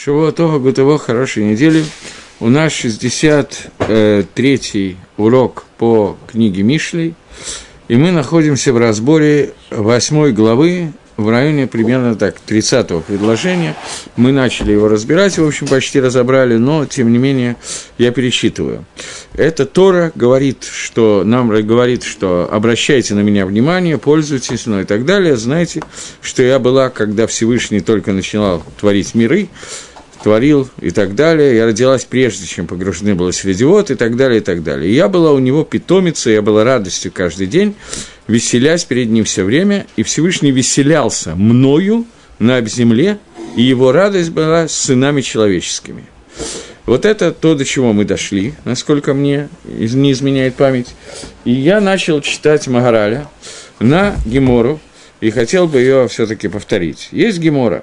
Шавуатова Гутово, хорошей недели. У нас 63-й урок по книге Мишлей, и мы находимся в разборе 8 главы в районе примерно так 30-го предложения. Мы начали его разбирать, в общем, почти разобрали, но, тем не менее, я пересчитываю. Это Тора говорит, что нам говорит, что обращайте на меня внимание, пользуйтесь мной и так далее. Знаете, что я была, когда Всевышний только начинал творить миры, творил и так далее. Я родилась прежде, чем погружены было среди вод и так далее, и так далее. И я была у него питомицей, я была радостью каждый день, веселясь перед ним все время, и Всевышний веселялся мною на земле, и его радость была с сынами человеческими. Вот это то, до чего мы дошли, насколько мне не изменяет память. И я начал читать Магараля на Гемору, и хотел бы ее все-таки повторить. Есть Гемора.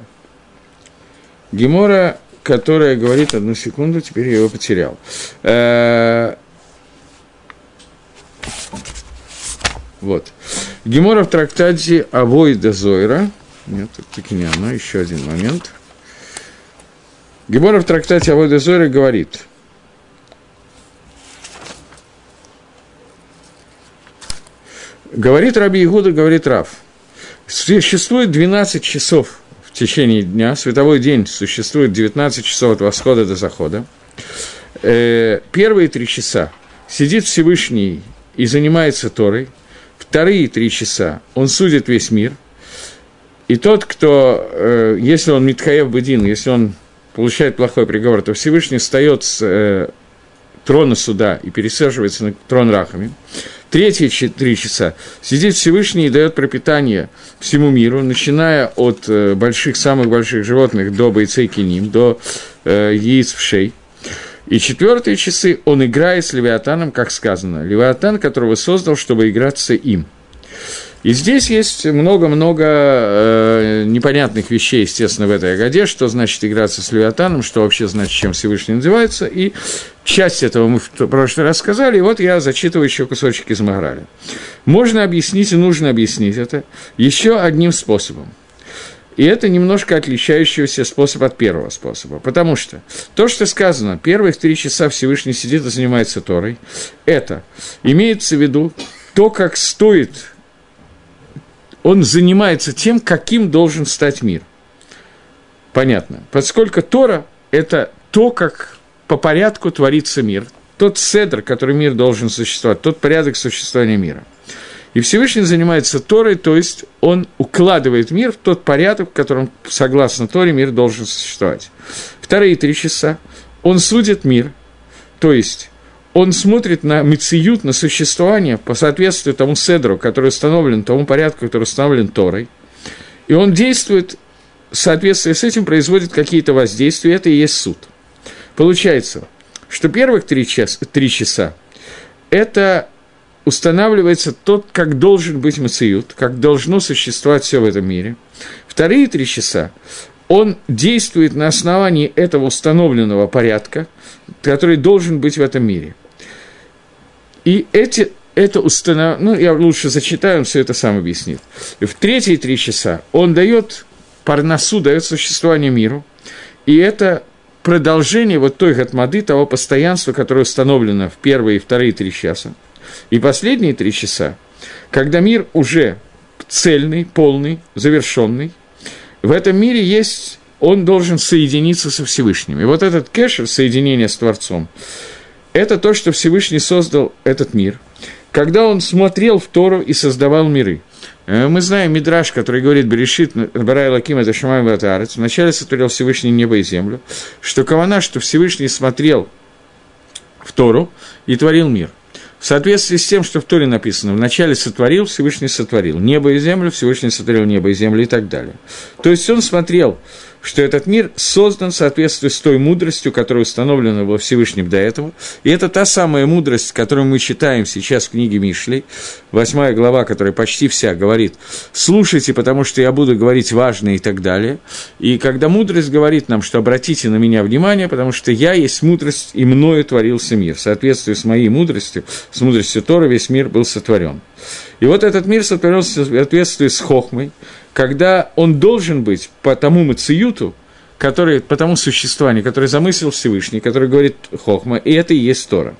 Гемора которая говорит, одну секунду, теперь я его потерял. Э, вот. Гемора в трактате Авой де Зойра. Нет, таки не она, еще один момент. Гемора в трактате Авой де Зойра говорит. Говорит Раби Игуда, говорит Рав. Существует 12 часов в течение дня. Световой день существует 19 часов от восхода до захода. Э, первые три часа сидит Всевышний и занимается Торой. Вторые три часа он судит весь мир. И тот, кто, э, если он Митхаев Бедин, если он получает плохой приговор, то Всевышний встает с э, трона суда и пересаживается на трон Рахами. Третьи три часа сидит Всевышний и дает пропитание всему миру, начиная от э, больших, самых больших животных до бойцей киним, до э, яиц в шей. И четвертые часы он играет с Левиатаном, как сказано. Левиатан, которого создал, чтобы играться им – и здесь есть много-много э, непонятных вещей, естественно, в этой Агаде, что значит играться с Левиатаном, что вообще значит, чем Всевышний называется, и часть этого мы в прошлый раз сказали, и вот я зачитываю еще кусочек из Магараля. Можно объяснить и нужно объяснить это еще одним способом. И это немножко отличающийся способ от первого способа. Потому что то, что сказано, первые три часа Всевышний сидит и занимается Торой, это имеется в виду то, как стоит он занимается тем, каким должен стать мир. Понятно. Поскольку Тора – это то, как по порядку творится мир, тот седр, который мир должен существовать, тот порядок существования мира. И Всевышний занимается Торой, то есть он укладывает мир в тот порядок, в котором, согласно Торе, мир должен существовать. Вторые три часа он судит мир, то есть он смотрит на мециют, на существование по соответствию тому седру, который установлен, тому порядку, который установлен Торой, и он действует в соответствии с этим, производит какие-то воздействия, это и есть суд. Получается, что первых три часа, три часа это устанавливается тот, как должен быть мациют, как должно существовать все в этом мире. Вторые три часа он действует на основании этого установленного порядка, который должен быть в этом мире – и эти, это установ... Ну, я лучше зачитаю, он все это сам объяснит. В третьи три часа он дает парносу, дает существование миру, и это продолжение вот той гатмады, того постоянства, которое установлено в первые и вторые три часа. И последние три часа, когда мир уже цельный, полный, завершенный, в этом мире есть, он должен соединиться со Всевышним. И вот этот кэшер, соединение с Творцом, это то, что Всевышний создал этот мир, когда он смотрел в Тору и создавал миры. Э, мы знаем Мидраш, который говорит, Берешит, Барай Лаким, это Шамай Батарец, вначале сотворил Всевышний небо и землю, что Кавана, что Всевышний смотрел в Тору и творил мир. В соответствии с тем, что в Торе написано, вначале сотворил, Всевышний сотворил. Небо и землю, Всевышний сотворил небо и землю и так далее. То есть он смотрел что этот мир создан в соответствии с той мудростью, которая установлена во Всевышнем до этого. И это та самая мудрость, которую мы читаем сейчас в книге Мишлей, восьмая глава, которая почти вся говорит «слушайте, потому что я буду говорить важное» и так далее. И когда мудрость говорит нам, что обратите на меня внимание, потому что я есть мудрость, и мною творился мир. В соответствии с моей мудростью, с мудростью Тора весь мир был сотворен. И вот этот мир сотворился в соответствии с Хохмой, когда он должен быть по тому мациюту, который, по тому существованию, которое замыслил Всевышний, который говорит Хохма, и это и есть Тора.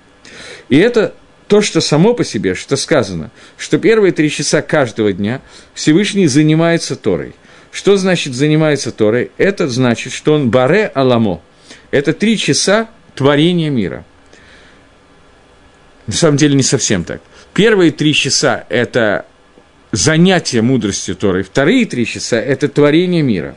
И это то, что само по себе, что сказано, что первые три часа каждого дня Всевышний занимается Торой. Что значит занимается Торой? Это значит, что он баре аламо. Это три часа творения мира. На самом деле не совсем так. Первые три часа – это занятие мудростью Торой, вторые три часа – это творение мира.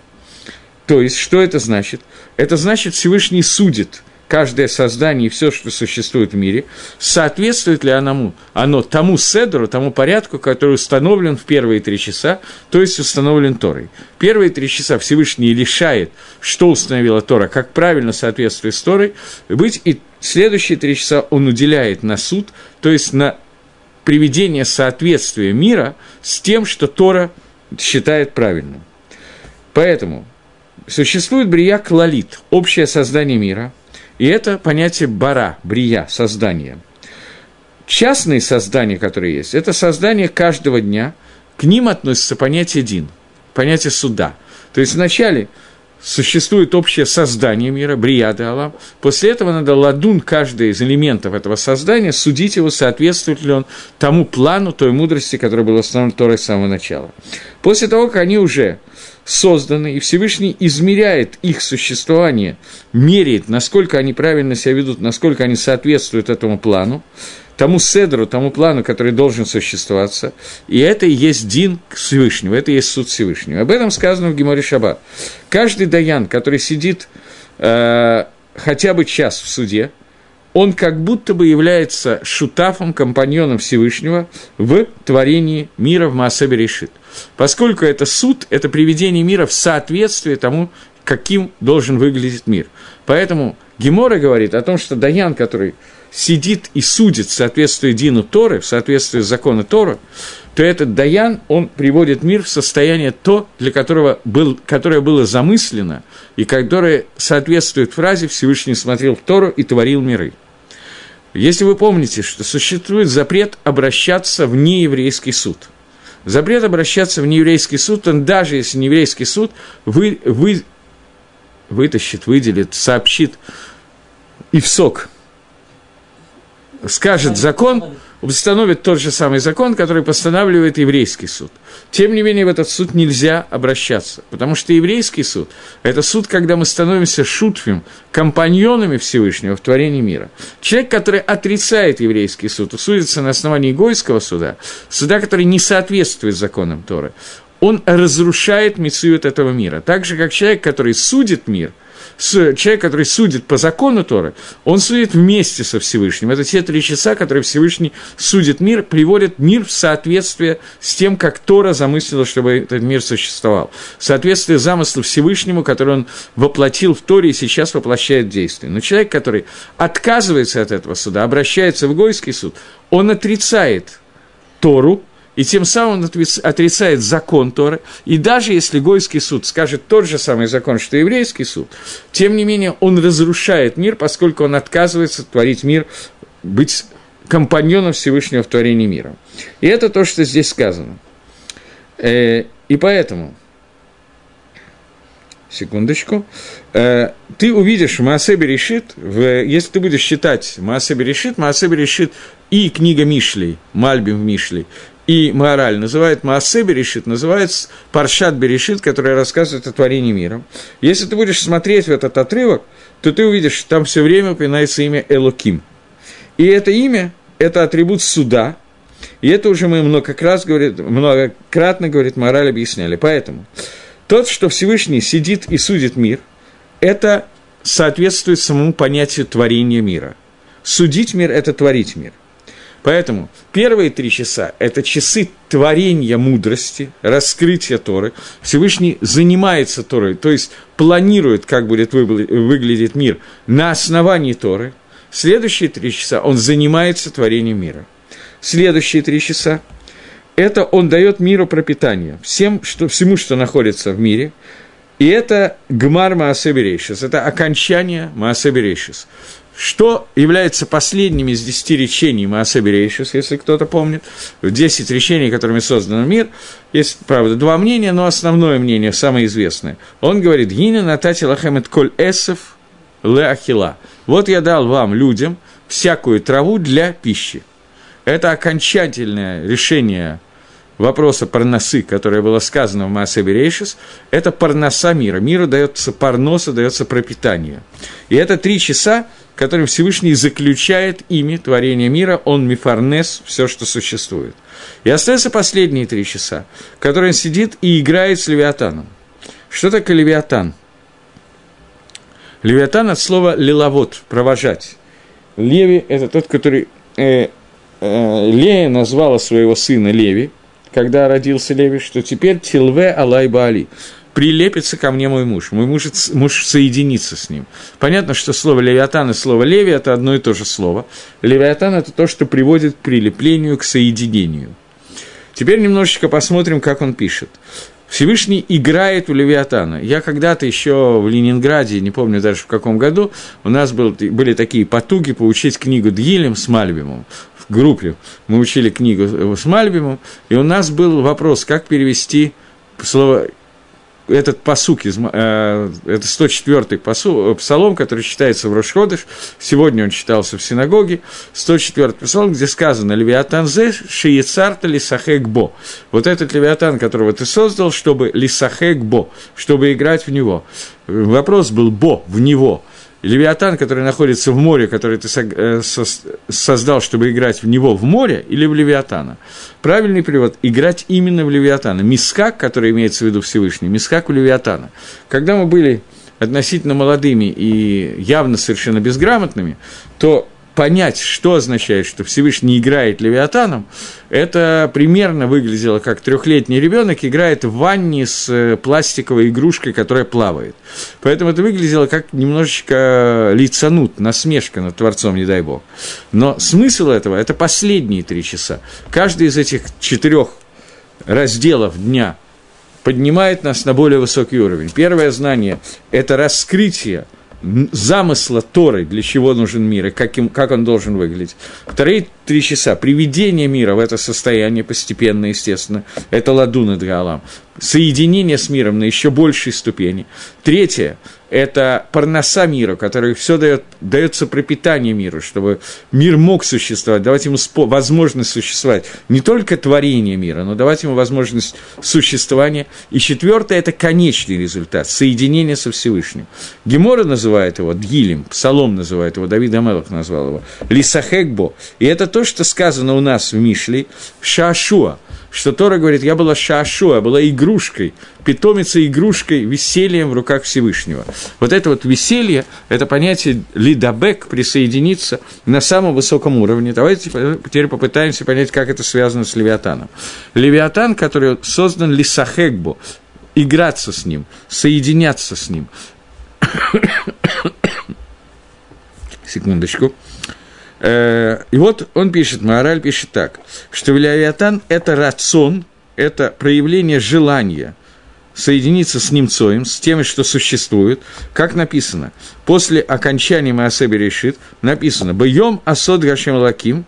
То есть, что это значит? Это значит, Всевышний судит каждое создание и все, что существует в мире, соответствует ли оно, оно тому седру, тому порядку, который установлен в первые три часа, то есть установлен Торой. Первые три часа Всевышний лишает, что установила Тора, как правильно соответствует Торой, быть, и следующие три часа он уделяет на суд, то есть на приведение соответствия мира с тем, что Тора считает правильным. Поэтому существует брия клалит, общее создание мира, и это понятие бара, брия, создание. Частные создания, которые есть, это создание каждого дня, к ним относится понятие дин, понятие суда. То есть вначале существует общее создание мира, брияды Аллах. После этого надо ладун каждый из элементов этого создания, судить его, соответствует ли он тому плану, той мудрости, которая была установлена Торой с самого начала. После того, как они уже созданы, и Всевышний измеряет их существование, меряет, насколько они правильно себя ведут, насколько они соответствуют этому плану, тому седру, тому плану, который должен существоваться. И это и есть дин к это и есть суд Всевышнего. Об этом сказано в Геморе Шаббат. Каждый даян, который сидит э, хотя бы час в суде, он как будто бы является шутафом, компаньоном Всевышнего в творении мира в Маасебе решит. Поскольку это суд, это приведение мира в соответствие тому, каким должен выглядеть мир. Поэтому Гемора говорит о том, что Даян, который сидит и судит в соответствии Дину Торы, в соответствии закону Тора, то этот Даян, он приводит мир в состояние то, для которого был, которое было замыслено, и которое соответствует фразе «Всевышний смотрел в Тору и творил миры». Если вы помните, что существует запрет обращаться в нееврейский суд. Запрет обращаться в нееврейский суд, он даже если нееврейский суд вы, вы, вытащит, выделит, сообщит и в сок – скажет закон, установит тот же самый закон, который постанавливает еврейский суд. Тем не менее, в этот суд нельзя обращаться, потому что еврейский суд – это суд, когда мы становимся шутфим, компаньонами Всевышнего в творении мира. Человек, который отрицает еврейский суд, судится на основании Гойского суда, суда, который не соответствует законам Торы, он разрушает миссию этого мира. Так же, как человек, который судит мир – человек, который судит по закону Торы, он судит вместе со Всевышним. Это те три часа, которые Всевышний судит мир, приводит мир в соответствие с тем, как Тора замыслила, чтобы этот мир существовал. В соответствии замыслу Всевышнему, который он воплотил в Торе и сейчас воплощает действие. Но человек, который отказывается от этого суда, обращается в Гойский суд, он отрицает Тору, и тем самым он отрицает закон Торы, и даже если Гойский суд скажет тот же самый закон, что еврейский суд, тем не менее он разрушает мир, поскольку он отказывается творить мир, быть компаньоном Всевышнего в творении мира. И это то, что здесь сказано. Э, и поэтому, секундочку, э, ты увидишь Маасеби решит, если ты будешь считать Маасеби решит, Маасеби решит и книга Мишлей, Мальбим в Мишлей, и мораль называют Маасе Берешит, называется Паршат Берешит, который рассказывает о творении мира. Если ты будешь смотреть в этот отрывок, то ты увидишь, что там все время упоминается имя Элоким. И это имя – это атрибут суда, и это уже мы многократно, говорит, многократно, говорит, мораль объясняли. Поэтому тот, что Всевышний сидит и судит мир, это соответствует самому понятию творения мира. Судить мир – это творить мир – Поэтому первые три часа – это часы творения мудрости, раскрытия Торы. Всевышний занимается Торой, то есть планирует, как будет выглядеть мир на основании Торы. Следующие три часа он занимается творением мира. Следующие три часа – это он дает миру пропитание, всем, что, всему, что находится в мире. И это гмар Маасеберейшис, это окончание Маасеберейшис что является последним из десяти речений Маасе Берейшис, если кто-то помнит, десять речений, которыми создан мир, есть, правда, два мнения, но основное мнение, самое известное. Он говорит, «Гина натати лахемет коль эсов ле ахила». Вот я дал вам, людям, всякую траву для пищи. Это окончательное решение вопроса парносы, которое было сказано в Маасе Берейшис, это парноса мира. Миру дается парноса, дается пропитание. И это три часа, которым Всевышний заключает ими творение мира, он мифарнес, все, что существует. И остаются последние три часа, которые он сидит и играет с Левиатаном. Что такое Левиатан? Левиатан от слова «лиловод» – «провожать». Леви – это тот, который… Э, э, Лея назвала своего сына Леви, когда родился Леви, что теперь Тилве Алай Баали прилепится ко мне мой муж, мой муж, муж соединится с ним. Понятно, что слово «левиатан» и слово «леви» – это одно и то же слово. «Левиатан» – это то, что приводит к прилеплению, к соединению. Теперь немножечко посмотрим, как он пишет. Всевышний играет у Левиатана. Я когда-то еще в Ленинграде, не помню даже в каком году, у нас был, были такие потуги поучить книгу Дгилем с Мальбимом. Группе мы учили книгу с Мальбимом, и у нас был вопрос, как перевести слово этот посук, из, э, это 104-й посу, псалом, который читается в Рошходыш, сегодня он читался в синагоге, 104-й псалом, где сказано «Левиатанзе шиецарта лисахекбо». Вот этот Левиатан, которого ты создал, чтобы лисахекбо, чтобы играть в него. Вопрос был «бо», в него – Левиатан, который находится в море, который ты э, создал, чтобы играть в него в море, или в Левиатана? Правильный перевод – играть именно в Левиатана. Мискак, который имеется в виду Всевышний, мискак у Левиатана. Когда мы были относительно молодыми и явно совершенно безграмотными, то понять, что означает, что Всевышний играет Левиатаном, это примерно выглядело как трехлетний ребенок играет в ванне с э, пластиковой игрушкой, которая плавает. Поэтому это выглядело как немножечко лицанут, насмешка над Творцом, не дай бог. Но смысл этого – это последние три часа. Каждый из этих четырех разделов дня поднимает нас на более высокий уровень. Первое знание – это раскрытие – замысла Торы, для чего нужен мир и как, им, как он должен выглядеть. Вторые три часа – приведение мира в это состояние постепенно, естественно. Это ладуна Дгалам. Соединение с миром на еще большей ступени. Третье – это парноса мира, который все дает, дается пропитание миру, чтобы мир мог существовать, давать ему возможность существовать. Не только творение мира, но давать ему возможность существования. И четвертое – это конечный результат – соединение со Всевышним. Гемора называет его Дгилем, Псалом называет его, Давид Амелах назвал его, Лисахекбо. И это то, что сказано у нас в Мишле, Шашуа, что Тора говорит, я была Шашуа, была игрушкой, питомицей игрушкой, весельем в руках Всевышнего. Вот это вот веселье, это понятие лидабек, присоединиться на самом высоком уровне. Давайте теперь попытаемся понять, как это связано с Левиатаном. Левиатан, который создан лисахекбо, играться с ним, соединяться с ним. Секундочку. Э, и вот он пишет, Маораль пишет так, что Левиатан – это рацион, это проявление желания соединиться с Немцоем, с тем, что существует, как написано. После окончания Маасеби решит, написано «Бьем асод Гашем Лаким»,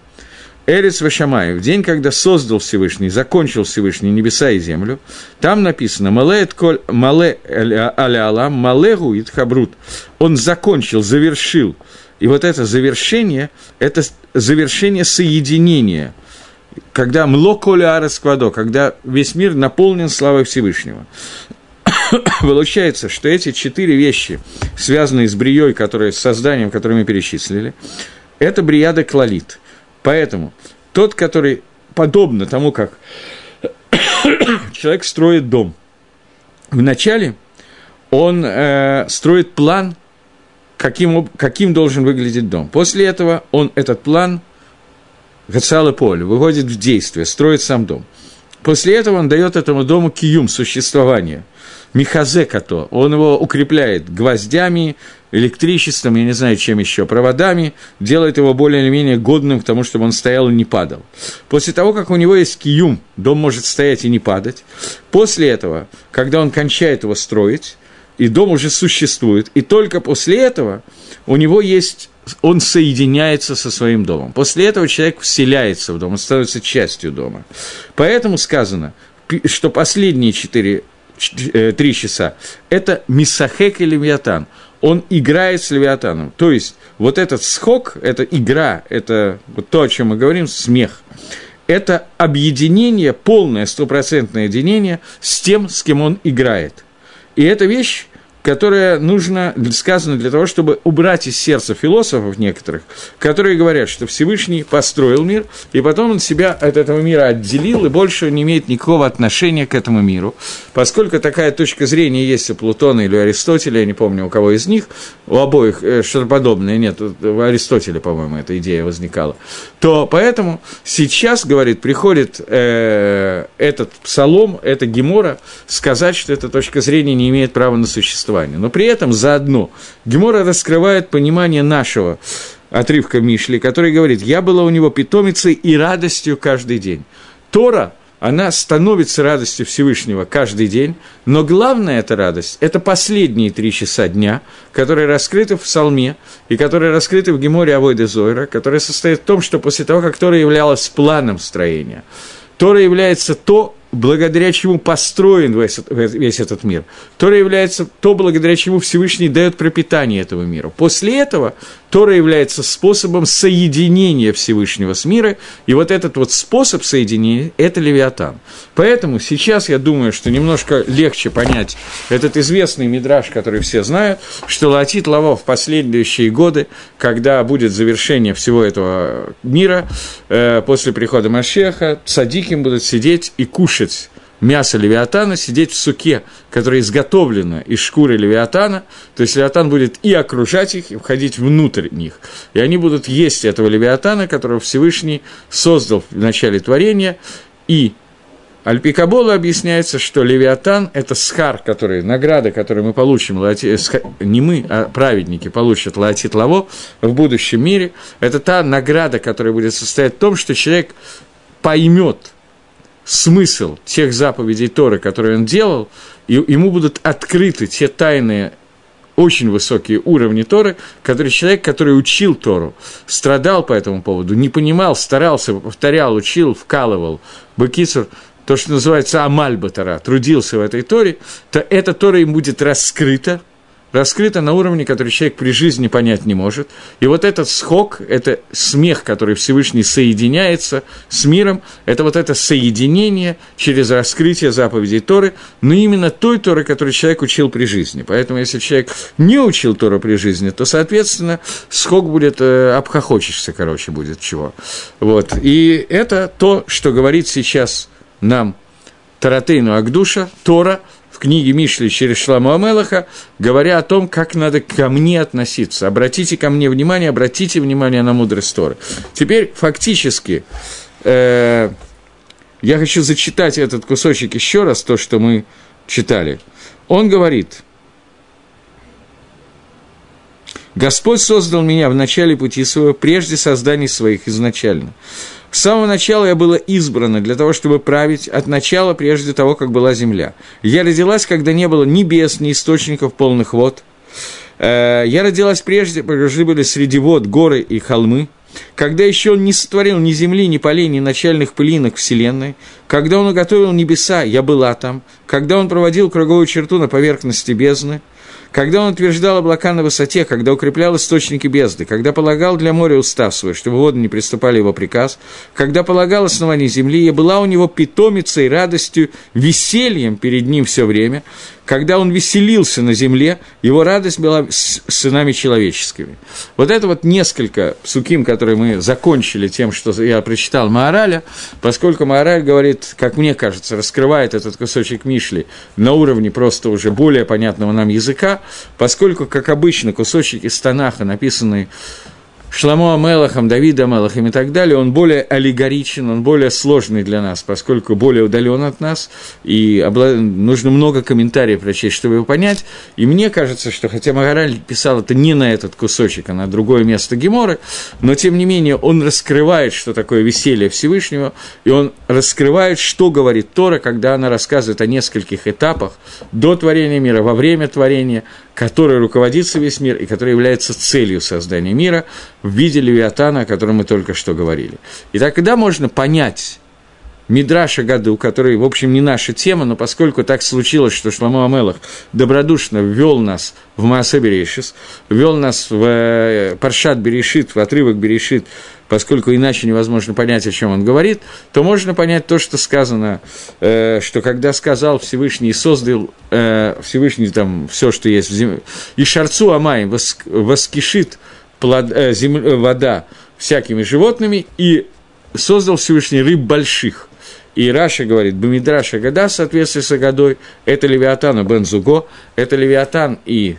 Эрец Вашамай, в день, когда создал Всевышний, закончил Всевышний небеса и землю, там написано «Мале коль мале аля алам, малегу итхабрут». Он закончил, завершил и вот это завершение, это завершение соединения, когда млоколя арасквадо, когда весь мир наполнен славой Всевышнего. Получается, что эти четыре вещи, связанные с брией, которые, с созданием, которое мы перечислили, это бриада клалит. Поэтому тот, который подобно тому, как человек строит дом, вначале он э, строит план – каким, каким должен выглядеть дом. После этого он этот план, Гацалы поле, выводит в действие, строит сам дом. После этого он дает этому дому киюм, существование. Михазе като, он его укрепляет гвоздями, электричеством, я не знаю, чем еще, проводами, делает его более или менее годным к тому, чтобы он стоял и не падал. После того, как у него есть киюм, дом может стоять и не падать, после этого, когда он кончает его строить, и дом уже существует, и только после этого у него есть он соединяется со своим домом. После этого человек вселяется в дом, он становится частью дома. Поэтому сказано, что последние четыре, э, три часа – это Мисахек и Левиатан. Он играет с Левиатаном. То есть, вот этот схок, это игра, это вот то, о чем мы говорим, смех – это объединение, полное стопроцентное единение с тем, с кем он играет. И эта вещь которое нужно, сказано для того, чтобы убрать из сердца философов некоторых, которые говорят, что Всевышний построил мир, и потом он себя от этого мира отделил, и больше не имеет никакого отношения к этому миру. Поскольку такая точка зрения есть у Плутона или у Аристотеля, я не помню, у кого из них, у обоих э, что-то подобное, нет, у Аристотеля, по-моему, эта идея возникала, то поэтому сейчас, говорит, приходит э, этот псалом, эта гемора, сказать, что эта точка зрения не имеет права на существование существования. Но при этом заодно Гемора раскрывает понимание нашего отрывка Мишли, который говорит, «Я была у него питомицей и радостью каждый день». Тора, она становится радостью Всевышнего каждый день, но главная эта радость – это последние три часа дня, которые раскрыты в Псалме и которые раскрыты в Геморе Авойде Зойра, которые состоят в том, что после того, как Тора являлась планом строения, Тора является то, благодаря чему построен весь, весь этот мир. Тора является то, благодаря чему Всевышний дает пропитание этого мира. После этого Тора является способом соединения Всевышнего с миром, и вот этот вот способ соединения – это Левиатан. Поэтому сейчас я думаю, что немножко легче понять этот известный мидраж, который все знают, что Латит Лаво в последующие годы, когда будет завершение всего этого мира, э, после прихода Машеха, садиким будут сидеть и кушать мясо левиатана сидеть в суке, которое изготовлено из шкуры левиатана, то есть левиатан будет и окружать их, и входить внутрь них. И они будут есть этого левиатана, которого Всевышний создал в начале творения, и Альпикабола объясняется, что Левиатан – это схар, который, награда, которую мы получим, не мы, а праведники получат Лаотит Лаво в будущем мире. Это та награда, которая будет состоять в том, что человек поймет смысл тех заповедей Торы, которые он делал, и ему будут открыты те тайные очень высокие уровни Торы, который человек, который учил Тору, страдал по этому поводу, не понимал, старался, повторял, учил, вкалывал. Бекицур, то, что называется Амальба Тора, трудился в этой Торе, то эта Тора им будет раскрыта, раскрыто на уровне, который человек при жизни понять не может. И вот этот схок, это смех, который Всевышний соединяется с миром, это вот это соединение через раскрытие заповедей Торы, но именно той Торы, которую человек учил при жизни. Поэтому, если человек не учил Тору при жизни, то, соответственно, схок будет, э, обхохочешься, короче, будет чего. Вот. И это то, что говорит сейчас нам Таратейну Агдуша, Тора – книге Мишли через Шламу Амелаха, говоря о том, как надо ко мне относиться. Обратите ко мне внимание, обратите внимание на мудрость Торы. Теперь фактически э, я хочу зачитать этот кусочек еще раз, то, что мы читали. Он говорит, «Господь создал меня в начале пути своего, прежде созданий своих изначально». С самого начала я была избрана для того, чтобы править от начала, прежде того, как была земля. Я родилась, когда не было небес, ни источников полных вод. Э, я родилась прежде, когда были среди вод горы и холмы. Когда еще он не сотворил ни земли, ни полей, ни начальных пылинок Вселенной, когда он уготовил небеса, я была там, когда он проводил круговую черту на поверхности бездны – когда он утверждал облака на высоте, когда укреплял источники бездны, когда полагал для моря устав свой, чтобы воды не приступали его приказ, когда полагал основание земли, и была у него питомицей, радостью, весельем перед ним все время, когда он веселился на земле, его радость была с сынами человеческими. Вот это вот несколько суким, которые мы закончили тем, что я прочитал Маораля, поскольку Маораль говорит, как мне кажется, раскрывает этот кусочек Мишли на уровне просто уже более понятного нам языка, поскольку, как обычно, кусочки из Танаха, написанные Шламо Амелахом, Давида Амелахом и так далее, он более аллегоричен, он более сложный для нас, поскольку более удален от нас, и нужно много комментариев прочесть, чтобы его понять. И мне кажется, что хотя Магараль писал это не на этот кусочек, а на другое место Геморы, но тем не менее он раскрывает, что такое веселье Всевышнего, и он раскрывает, что говорит Тора, когда она рассказывает о нескольких этапах до творения мира, во время творения, который руководится весь мир и который является целью создания мира в виде Левиатана, о котором мы только что говорили. И тогда можно понять Мидраша году, который, в общем, не наша тема, но поскольку так случилось, что Шламо Амелах добродушно ввел нас в Маасе Берешис, ввел нас в э, Паршат Берешит, в отрывок Берешит, поскольку иначе невозможно понять, о чем он говорит, то можно понять то, что сказано, э, что когда сказал Всевышний, создал э, Всевышний там все, что есть в земле, и Шарцу Амай воск, воскишит плод, э, земля, вода всякими животными, и создал Всевышний рыб больших. И Раша говорит, Бамидраша Гада в соответствии с Агадой, это Левиатан и Бензуго, это Левиатан и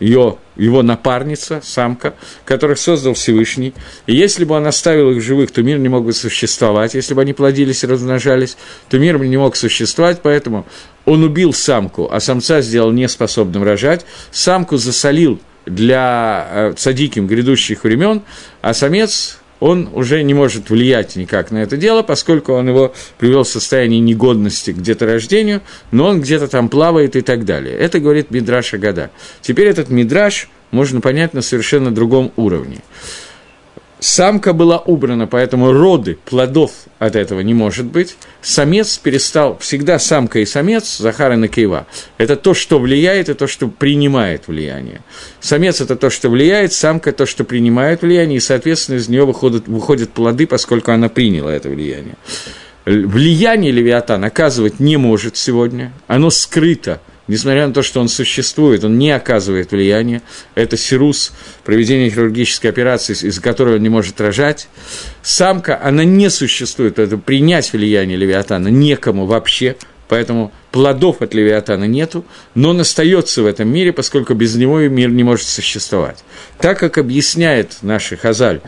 ее, его напарница, самка, которых создал Всевышний. И если бы он оставил их живых, то мир не мог бы существовать. Если бы они плодились и размножались, то мир не мог существовать, поэтому он убил самку, а самца сделал неспособным рожать. Самку засолил для э, цадиким грядущих времен, а самец он уже не может влиять никак на это дело, поскольку он его привел в состояние негодности к деторождению, но он где-то там плавает и так далее. Это говорит Мидраш Агада. Теперь этот Мидраш можно понять на совершенно другом уровне. Самка была убрана, поэтому роды плодов от этого не может быть. Самец перестал, всегда самка и самец, Захар и Накеева, это то, что влияет, и то, что принимает влияние. Самец – это то, что влияет, самка – то, что принимает влияние, и, соответственно, из нее выходят, выходят плоды, поскольку она приняла это влияние. Влияние Левиатан оказывать не может сегодня, оно скрыто – несмотря на то, что он существует, он не оказывает влияния. Это сирус, проведение хирургической операции, из-за которой он не может рожать. Самка, она не существует, это принять влияние Левиатана некому вообще, поэтому плодов от Левиатана нету, но он остается в этом мире, поскольку без него мир не может существовать. Так как объясняет наш Хазаль,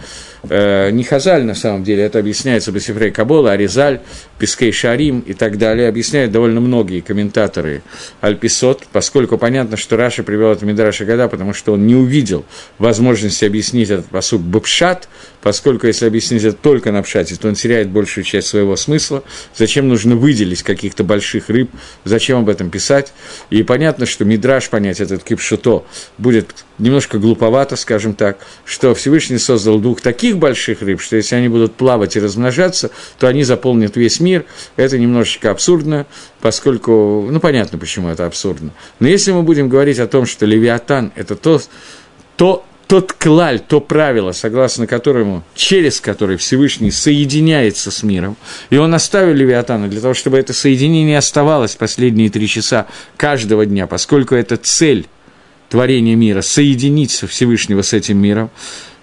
э, не Хазаль на самом деле, это объясняется Басифрей Кабола, Аризаль, Пискей Шарим и так далее, объясняют довольно многие комментаторы Альписот, поскольку понятно, что Раша привел это Мидраша Гада, потому что он не увидел возможности объяснить этот посуд Бапшат, поскольку если объяснить это только на Пшате, то он теряет большую часть своего смысла. Зачем нужно выделить каких-то больших рыб, зачем об этом писать? И понятно, что Мидраш понять этот кипшуто будет немножко глуповато, скажем так, что Всевышний создал двух таких больших рыб, что если они будут плавать и размножаться, то они заполнят весь мир. Это немножечко абсурдно, поскольку, ну, понятно, почему это абсурдно. Но если мы будем говорить о том, что Левиатан – это то, то тот клаль, то правило, согласно которому, через который Всевышний соединяется с миром, и он оставил Левиатана для того, чтобы это соединение оставалось последние три часа каждого дня, поскольку это цель творения мира, соединить Всевышнего с этим миром.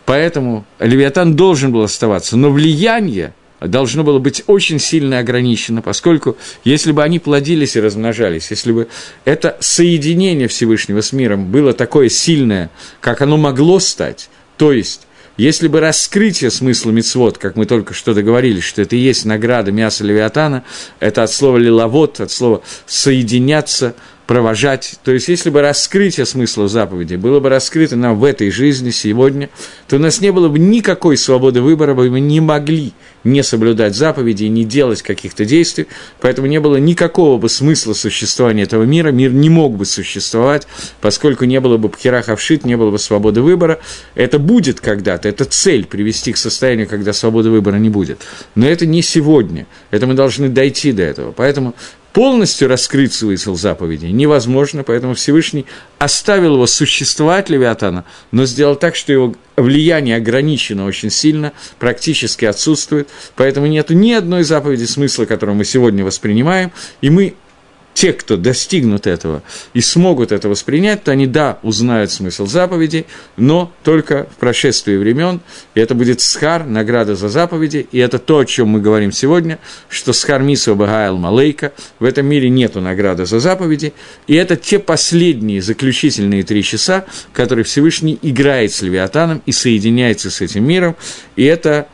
Поэтому Левиатан должен был оставаться, но влияние должно было быть очень сильно ограничено, поскольку если бы они плодились и размножались, если бы это соединение Всевышнего с миром было такое сильное, как оно могло стать, то есть если бы раскрытие смысла мицвод, как мы только что договорились, что это и есть награда мяса левиатана, это от слова лиловод, от слова соединяться, провожать. То есть, если бы раскрытие смысла заповеди было бы раскрыто нам в этой жизни сегодня, то у нас не было бы никакой свободы выбора, мы не могли не соблюдать заповеди и не делать каких-то действий, поэтому не было никакого бы смысла существования этого мира, мир не мог бы существовать, поскольку не было бы пхерахавшит, не было бы свободы выбора. Это будет когда-то, это цель привести к состоянию, когда свободы выбора не будет. Но это не сегодня, это мы должны дойти до этого. Поэтому полностью раскрыть смысл заповеди невозможно, поэтому Всевышний оставил его существовать, Левиатана, но сделал так, что его влияние ограничено очень сильно, практически отсутствует, поэтому нет ни одной заповеди смысла, которую мы сегодня воспринимаем, и мы те, кто достигнут этого и смогут это воспринять, то они, да, узнают смысл заповедей, но только в прошествии времен, и это будет схар, награда за заповеди, и это то, о чем мы говорим сегодня, что схар мису багайл малейка, в этом мире нету награды за заповеди, и это те последние заключительные три часа, которые Всевышний играет с Левиатаном и соединяется с этим миром, и это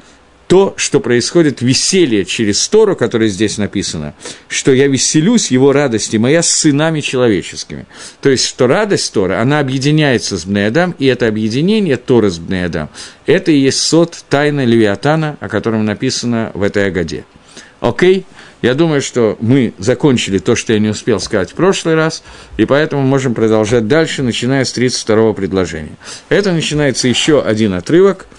то, что происходит веселье через Тору, которое здесь написано, что я веселюсь его радости моя с сынами человеческими. То есть, что радость Тора, она объединяется с Бнеядам, и это объединение Торы с Бнеядам, это и есть сот тайны Левиатана, о котором написано в этой Агаде. Окей? Я думаю, что мы закончили то, что я не успел сказать в прошлый раз, и поэтому можем продолжать дальше, начиная с 32-го предложения. Это начинается еще один отрывок –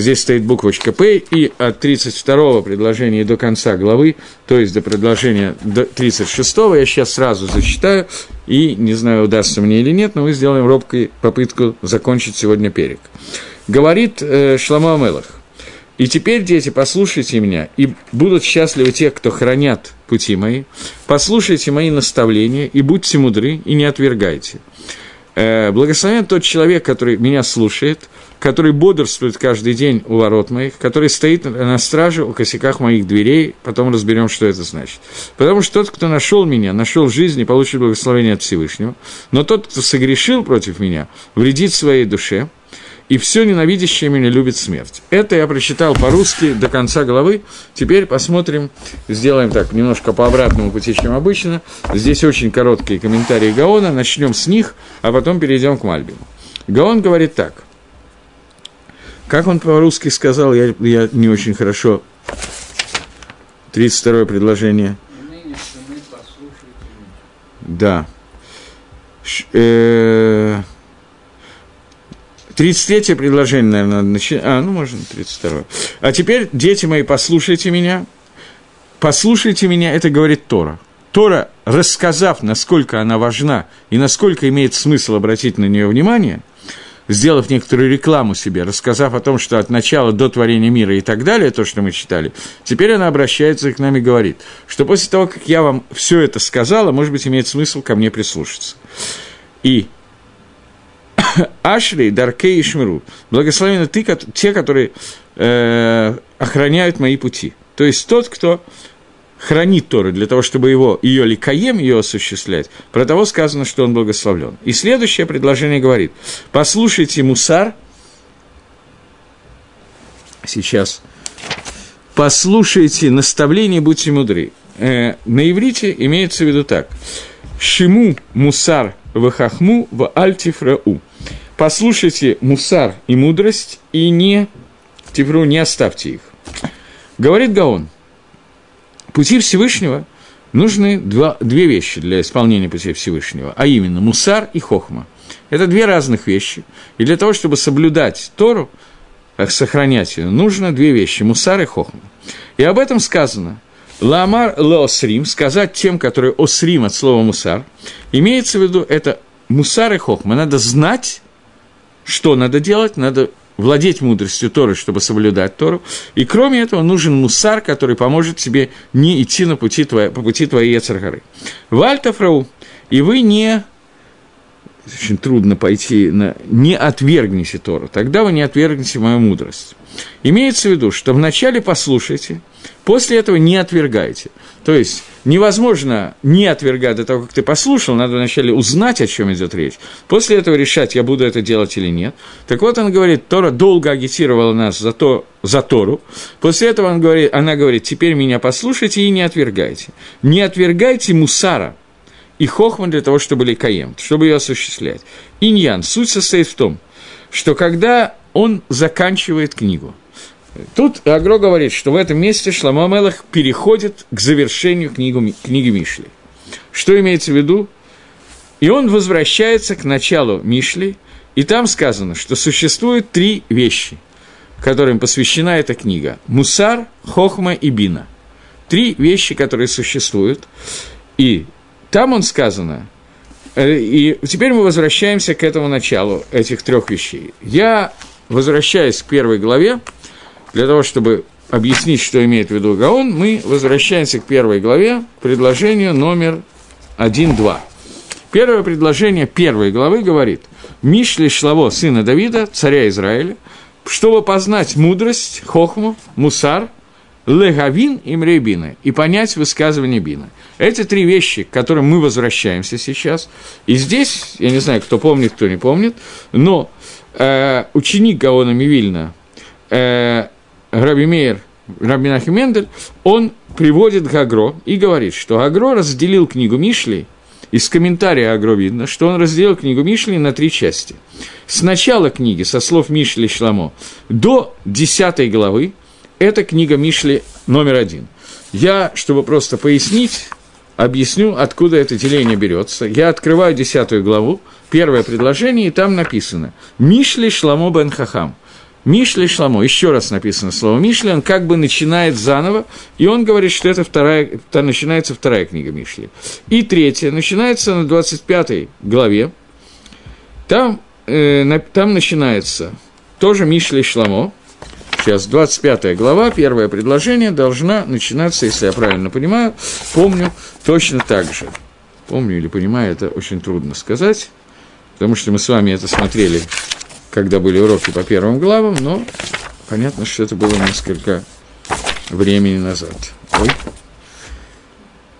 здесь стоит буквочка «П», и от 32-го предложения до конца главы, то есть до предложения до 36-го, я сейчас сразу зачитаю, и не знаю, удастся мне или нет, но мы сделаем робкую попытку закончить сегодня перек. Говорит э, Шламо Амелах, «И теперь, дети, послушайте меня, и будут счастливы те, кто хранят пути мои, послушайте мои наставления, и будьте мудры, и не отвергайте. Э, благословен тот человек, который меня слушает, который бодрствует каждый день у ворот моих, который стоит на страже у косяках моих дверей, потом разберем, что это значит. Потому что тот, кто нашел меня, нашел жизнь и получит благословение от Всевышнего, но тот, кто согрешил против меня, вредит своей душе, и все ненавидящее меня любит смерть. Это я прочитал по-русски до конца главы. Теперь посмотрим, сделаем так, немножко по обратному пути, чем обычно. Здесь очень короткие комментарии Гаона, начнем с них, а потом перейдем к Мальбиму. Гаон говорит так – как он по-русски сказал, я, я не очень хорошо. 32 предложение. Да. Ш, э, 33 предложение, наверное, начинать. А, ну, можно 32 А теперь, дети мои, послушайте меня. Послушайте меня, это говорит Тора. Тора, рассказав, насколько она важна и насколько имеет смысл обратить на нее внимание – сделав некоторую рекламу себе, рассказав о том, что от начала до творения мира и так далее, то, что мы читали, теперь она обращается к нам и говорит, что после того, как я вам все это сказала, может быть, имеет смысл ко мне прислушаться. И Ашри, Даркей и Шмиру, благословены ты, те, которые э, охраняют мои пути. То есть тот, кто хранит Тору для того, чтобы его, ее ликаем, ее осуществлять, про того сказано, что он благословлен. И следующее предложение говорит, послушайте мусар, сейчас, послушайте наставление, будьте мудры. Э, на иврите имеется в виду так, шиму мусар в хахму в альтифрау. Послушайте мусар и мудрость, и не, тифру, не оставьте их. Говорит Гаон – пути Всевышнего нужны два, две вещи для исполнения пути Всевышнего, а именно мусар и хохма. Это две разных вещи. И для того, чтобы соблюдать Тору, сохранять ее, нужно две вещи – мусар и хохма. И об этом сказано – Ламар леосрим, сказать тем, которые осрим от слова мусар, имеется в виду это мусар и хохма. Надо знать, что надо делать, надо владеть мудростью Торы, чтобы соблюдать Тору. И кроме этого нужен мусар, который поможет тебе не идти на пути твоей, по пути твоей Ецаргары. Вальтафрау, и вы не очень трудно пойти на... Не отвергните Тору, тогда вы не отвергнете мою мудрость. Имеется в виду, что вначале послушайте, после этого не отвергайте. То есть, невозможно не отвергать до того, как ты послушал, надо вначале узнать, о чем идет речь, после этого решать, я буду это делать или нет. Так вот, он говорит, Тора долго агитировала нас за, то, за Тору, после этого он говорит, она говорит, теперь меня послушайте и не отвергайте. Не отвергайте мусара, и хохма для того, чтобы ликаем, чтобы ее осуществлять. Иньян, суть состоит в том, что когда он заканчивает книгу, Тут Агро говорит, что в этом месте Шламо Мелах переходит к завершению книгу, книги Мишли. Что имеется в виду? И он возвращается к началу Мишли, и там сказано, что существует три вещи, которым посвящена эта книга. Мусар, Хохма и Бина. Три вещи, которые существуют. И там он сказано, э, и теперь мы возвращаемся к этому началу этих трех вещей. Я возвращаюсь к первой главе, для того, чтобы объяснить, что имеет в виду Гаон, мы возвращаемся к первой главе, предложению номер 1.2. Первое предложение первой главы говорит «Мишли Шлаво, сына Давида, царя Израиля, чтобы познать мудрость, хохму, мусар, легавин и мрейбина, и понять высказывание бина». Эти три вещи, к которым мы возвращаемся сейчас, и здесь, я не знаю, кто помнит, кто не помнит, но э, ученик Гаона Мивильна, э, Раби Мейер, Раби Нахи Мендель, он приводит Гагро и говорит, что Гагро разделил книгу Мишли, из комментария Агро видно, что он разделил книгу Мишли на три части. С начала книги, со слов Мишли Шламо, до десятой главы, это книга Мишли номер один. Я, чтобы просто пояснить, объясню, откуда это деление берется. Я открываю десятую главу, первое предложение, и там написано «Мишли Шламо бен Хахам». Мишли Шламо, еще раз написано слово Мишли, он как бы начинает заново, и он говорит, что это вторая, там начинается вторая книга Мишли. И третья, начинается на 25 главе, там, э, там начинается тоже Мишли Шламо, сейчас 25 глава, первое предложение должна начинаться, если я правильно понимаю, помню, точно так же. Помню или понимаю, это очень трудно сказать, потому что мы с вами это смотрели когда были уроки по первым главам, но понятно, что это было несколько времени назад. Ой.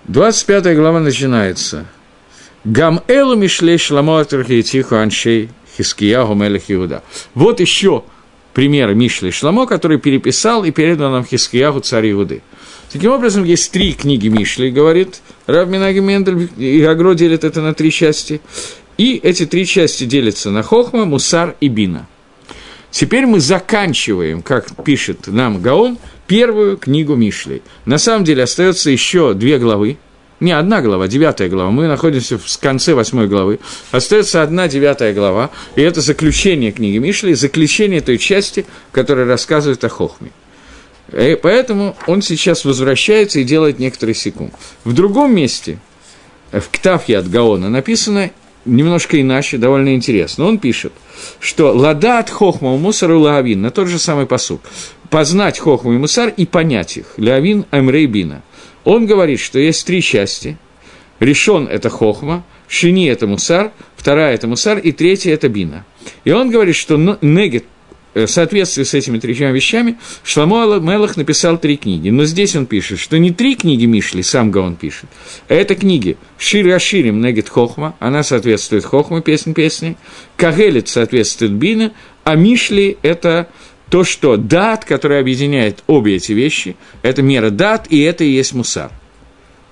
25 глава начинается. Гам элу мишлей шламо тихо аншей хискияху мелех Иуда. Вот еще примеры Мишли Шламо, который переписал и передал нам Хискияху царь Иуды. Таким образом, есть три книги Мишли, говорит Рав Минаги Мендель, и Агро делит это на три части. И эти три части делятся на Хохма, Мусар и Бина. Теперь мы заканчиваем, как пишет нам Гаон, первую книгу Мишли. На самом деле остается еще две главы, не одна глава, девятая глава. Мы находимся в конце восьмой главы. Остается одна девятая глава, и это заключение книги Мишли, заключение той части, которая рассказывает о Хохме. И поэтому он сейчас возвращается и делает некоторый секунд. В другом месте, в Ктафе от Гаона, написано немножко иначе, довольно интересно. Он пишет, что «ладат хохма мусар лаавин» на тот же самый посук. Познать хохму и мусар и понять их. Лаавин амрей бина. Он говорит, что есть три части. Решен – это хохма, шини – это мусар, вторая – это мусар, и третья – это бина. И он говорит, что негет Э, в соответствии с этими тремя вещами Шламо Мелах написал три книги. Но здесь он пишет, что не три книги Мишли, сам Гаон пишет, а это книги Шири Аширим Негет Хохма, она соответствует Хохма, песня песни, Кагелит соответствует Бина, а Мишли – это то, что дат, который объединяет обе эти вещи, это мера дат, и это и есть мусар.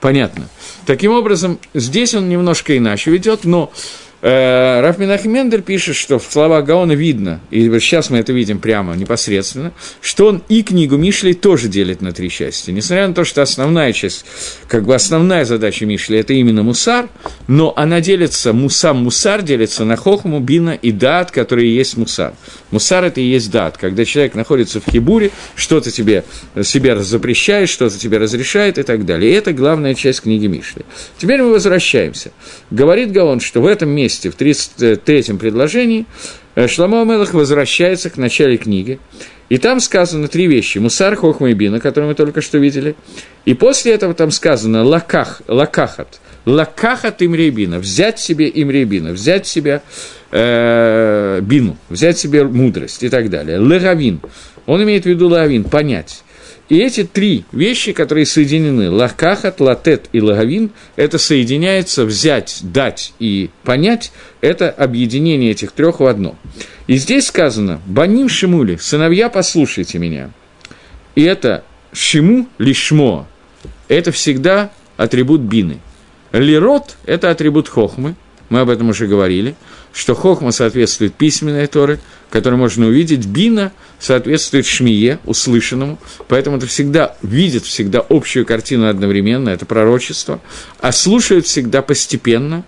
Понятно. Таким образом, здесь он немножко иначе ведет, но Раф Мендель пишет, что в словах Гаона видно, и сейчас мы это видим прямо непосредственно, что он и книгу Мишли тоже делит на три части. Несмотря на то, что основная часть, как бы основная задача Мишли – это именно мусар, но она делится, мусам мусар делится на хохму, бина и дат, которые есть мусар. Мусар – это и есть дат, когда человек находится в хибуре, что-то тебе себе запрещает, что-то тебе разрешает и так далее. И это главная часть книги Мишли. Теперь мы возвращаемся. Говорит Гаон, что в этом месте месте, в 33-м предложении, э, Шламо Мелах возвращается к начале книги, и там сказано три вещи. Мусар, Хохма и Бина, которые мы только что видели. И после этого там сказано лаках, лакахат. Лакахат имрейбина. Взять себе имрейбина. Взять себе э, бину. Взять себе мудрость и так далее. Легавин. Он имеет в виду лавин. Понять. И эти три вещи, которые соединены, лакахат, латет и лагавин, это соединяется взять, дать и понять, это объединение этих трех в одно. И здесь сказано, баним шимули, сыновья, послушайте меня. И это шиму лишмо, это всегда атрибут бины. Лирот – это атрибут хохмы, мы об этом уже говорили, что хохма соответствует письменной Торы, которую можно увидеть, бина соответствует шмие, услышанному, поэтому это всегда видит всегда общую картину одновременно, это пророчество, а слушает всегда постепенно,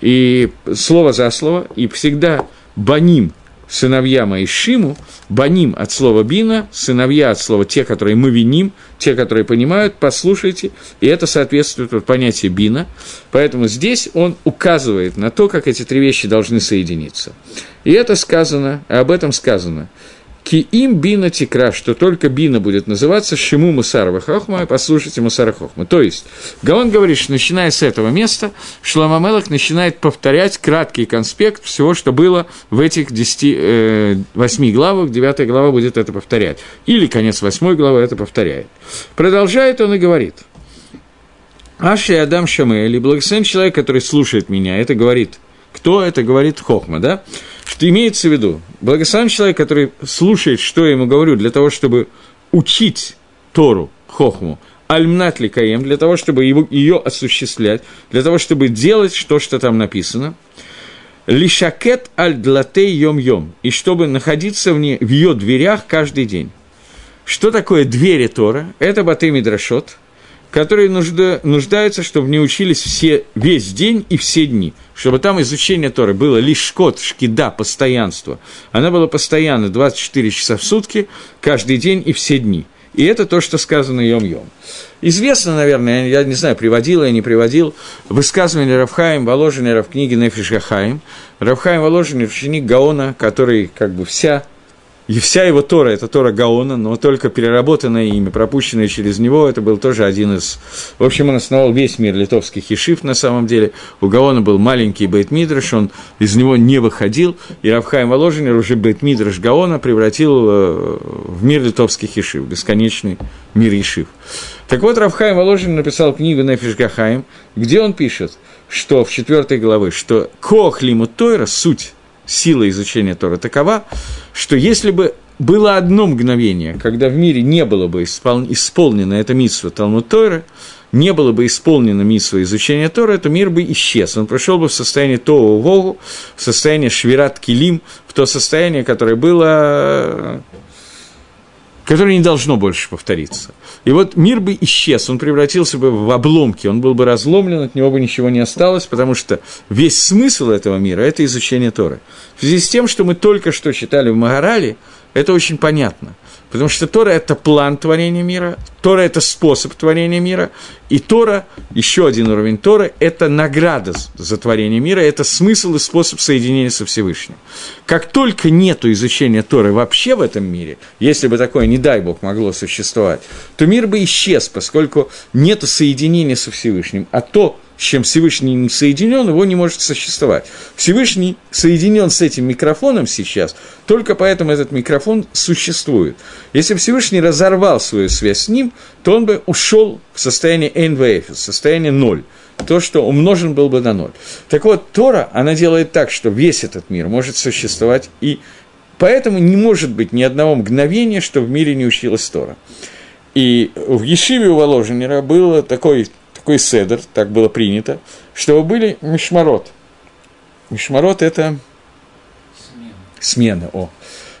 и слово за слово, и всегда баним сыновья мои Шиму, баним от слова бина, сыновья от слова те, которые мы виним, те, которые понимают, послушайте, и это соответствует вот понятию бина. Поэтому здесь он указывает на то, как эти три вещи должны соединиться. И это сказано, об этом сказано. Ки им бина тикра, что только бина будет называться Шиму Мусарова Хохма, послушайте Мусара Хохма. То есть, Гаон говорит, что начиная с этого места, Шломамелах начинает повторять краткий конспект всего, что было в этих 10, э, 8 главах, 9 глава будет это повторять. Или конец 8 главы это повторяет. Продолжает он и говорит. Аши Адам Шамель, благословен человек, который слушает меня, это говорит – кто это говорит Хохма, да? Что имеется в виду? Благословен человек, который слушает, что я ему говорю, для того, чтобы учить Тору, Хохму, Альмнатли Каем, для того, чтобы его, ее осуществлять, для того, чтобы делать то, что там написано. Лишакет аль длатей йом йом, и чтобы находиться в, не, в ее дверях каждый день. Что такое двери Тора? Это Батый Мидрашот, которые нужда, нуждаются, чтобы не учились все, весь день и все дни, чтобы там изучение Торы было лишь шкот, шкида, постоянство. Она была постоянно 24 часа в сутки, каждый день и все дни. И это то, что сказано Йом-Йом. Известно, наверное, я не знаю, приводил я, не приводил, высказывание Равхаим Воложенера в книге Нефиш Гахаим. Равхаим Воложенер – ученик Гаона, который как бы вся и вся его Тора – это Тора Гаона, но только переработанное имя, пропущенное через него, это был тоже один из... В общем, он основал весь мир литовских ешив на самом деле. У Гаона был маленький Бейт-Мидраш, он из него не выходил, и Равхайм Воложенер уже Бейт-Мидраш Гаона превратил э, в мир литовских ешив, бесконечный мир ешив. Так вот, Равхайм Воложенер написал книгу Нефиш Гахаим, где он пишет, что в четвертой главы, что Кох Лимут Тойра, суть сила изучения Тора такова, что если бы было одно мгновение, когда в мире не было бы испол... исполнено это митсва Талмуд Тойра, не было бы исполнено митсва изучения Тора, то мир бы исчез. Он прошел бы в состояние Тоу Вогу, в состояние Швират Килим, в то состояние, которое было которое не должно больше повториться. И вот мир бы исчез, он превратился бы в обломки, он был бы разломлен, от него бы ничего не осталось, потому что весь смысл этого мира – это изучение Торы. В связи с тем, что мы только что читали в Магарале, это очень понятно. Потому что Тора – это план творения мира, Тора – это способ творения мира, и Тора, еще один уровень Торы – это награда за творение мира, это смысл и способ соединения со Всевышним. Как только нет изучения Торы вообще в этом мире, если бы такое, не дай Бог, могло существовать, то мир бы исчез, поскольку нет соединения со Всевышним, а то, чем Всевышний не соединен, его не может существовать. Всевышний соединен с этим микрофоном сейчас, только поэтому этот микрофон существует. Если Всевышний разорвал свою связь с ним, то он бы ушел в состояние НВФ, в состояние ноль то, что умножен был бы на ноль. Так вот, Тора, она делает так, что весь этот мир может существовать, и поэтому не может быть ни одного мгновения, что в мире не училась Тора. И в Ешиве у Воложенера было такой такой седер, так было принято, чтобы были мишмарот. Мишмарот – это смены. смены, о,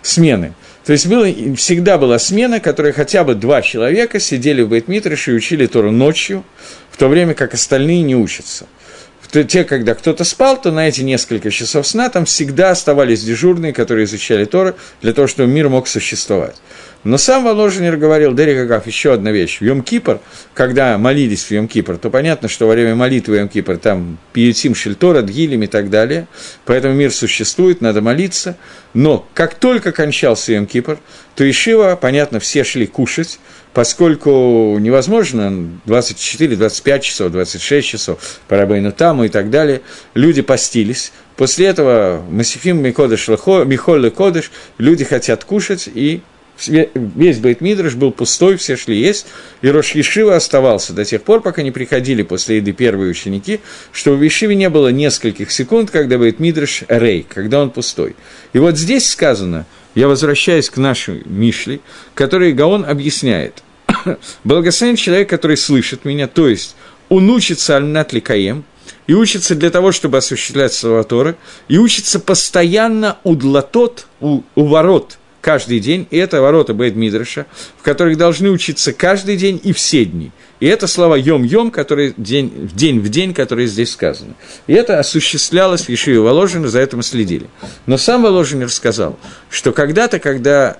смены. То есть было, всегда была смена, которая хотя бы два человека сидели в Бейтмитрыше и учили Тору ночью, в то время как остальные не учатся. Те, когда кто-то спал, то на эти несколько часов сна там всегда оставались дежурные, которые изучали Тору, для того, чтобы мир мог существовать. Но сам Воложенер говорил, Дерек Агав, еще одна вещь. В Йом-Кипр, когда молились в Йом-Кипр, то понятно, что во время молитвы Йом-Кипр там пиютим шельтора, дгилем и так далее, поэтому мир существует, надо молиться. Но как только кончался Йом-Кипр, то Ишива, понятно, все шли кушать, поскольку невозможно 24, 25 часов, 26 часов по Рабейну Таму и так далее, люди постились. После этого Масифим Микодыш Михоль Кодыш, люди хотят кушать, и весь Бейтмидрш был пустой, все шли есть, и Рош Ешива оставался до тех пор, пока не приходили после еды первые ученики, что в Ешиве не было нескольких секунд, когда Бейтмидрш рей, когда он пустой. И вот здесь сказано, я возвращаюсь к нашей Мишле, который Гаон объясняет. Благословен человек, который слышит меня, то есть он учится Альнат Ликаем, и учится для того, чтобы осуществлять Салватора, и учится постоянно у длатот, у, у ворот – каждый день, и это ворота Бейт Мидраша, в которых должны учиться каждый день и все дни. И это слова «йом-йом», которые день, день в день, которые здесь сказаны. И это осуществлялось в Ешиве Воложина, за это мы следили. Но сам Воложин рассказал, что когда-то, когда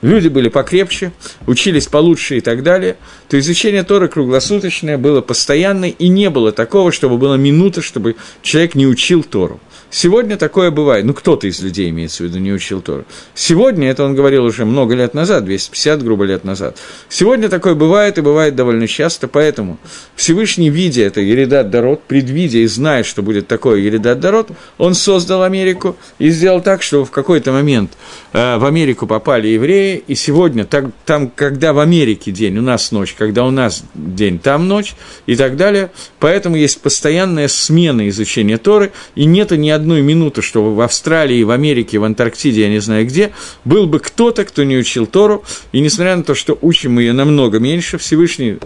люди были покрепче, учились получше и так далее, то изучение Торы круглосуточное было постоянное, и не было такого, чтобы была минута, чтобы человек не учил Тору. Сегодня такое бывает. Ну, кто-то из людей, имеется в виду, не учил Тору. Сегодня, это он говорил уже много лет назад, 250, грубо, лет назад. Сегодня такое бывает и бывает довольно часто, поэтому Всевышний, видя это Еридат Дород, предвидя и зная, что будет такое Еридат Дород, он создал Америку и сделал так, что в какой-то момент э, в Америку попали евреи, и сегодня, так, там, когда в Америке день, у нас ночь, когда у нас день, там ночь, и так далее. Поэтому есть постоянная смена изучения Торы, и нет ни одной минуты, что в Австралии, в Америке, в Антарктиде, я не знаю где, был бы кто-то, кто не учил Тору, и несмотря на то, что учим мы ее намного меньше, Всевышний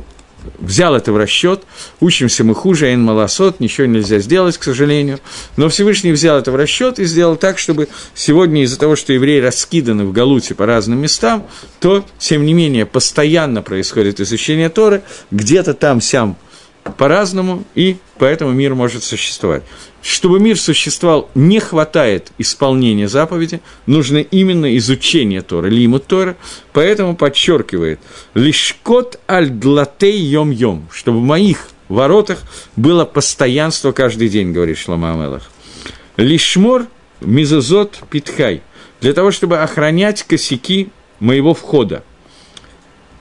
взял это в расчет, учимся мы хуже, Айн Маласот, ничего нельзя сделать, к сожалению, но Всевышний взял это в расчет и сделал так, чтобы сегодня из-за того, что евреи раскиданы в Галуте по разным местам, то, тем не менее, постоянно происходит изучение Торы, где-то там-сям по-разному, и поэтому мир может существовать. Чтобы мир существовал, не хватает исполнения заповеди, нужно именно изучение Торы, лимут Тора, поэтому подчеркивает «лишкот аль-длатей йом-йом», чтобы в моих воротах было постоянство каждый день, говорит Шлома Амелах. «Лишмор мизозот питхай», для того, чтобы охранять косяки моего входа –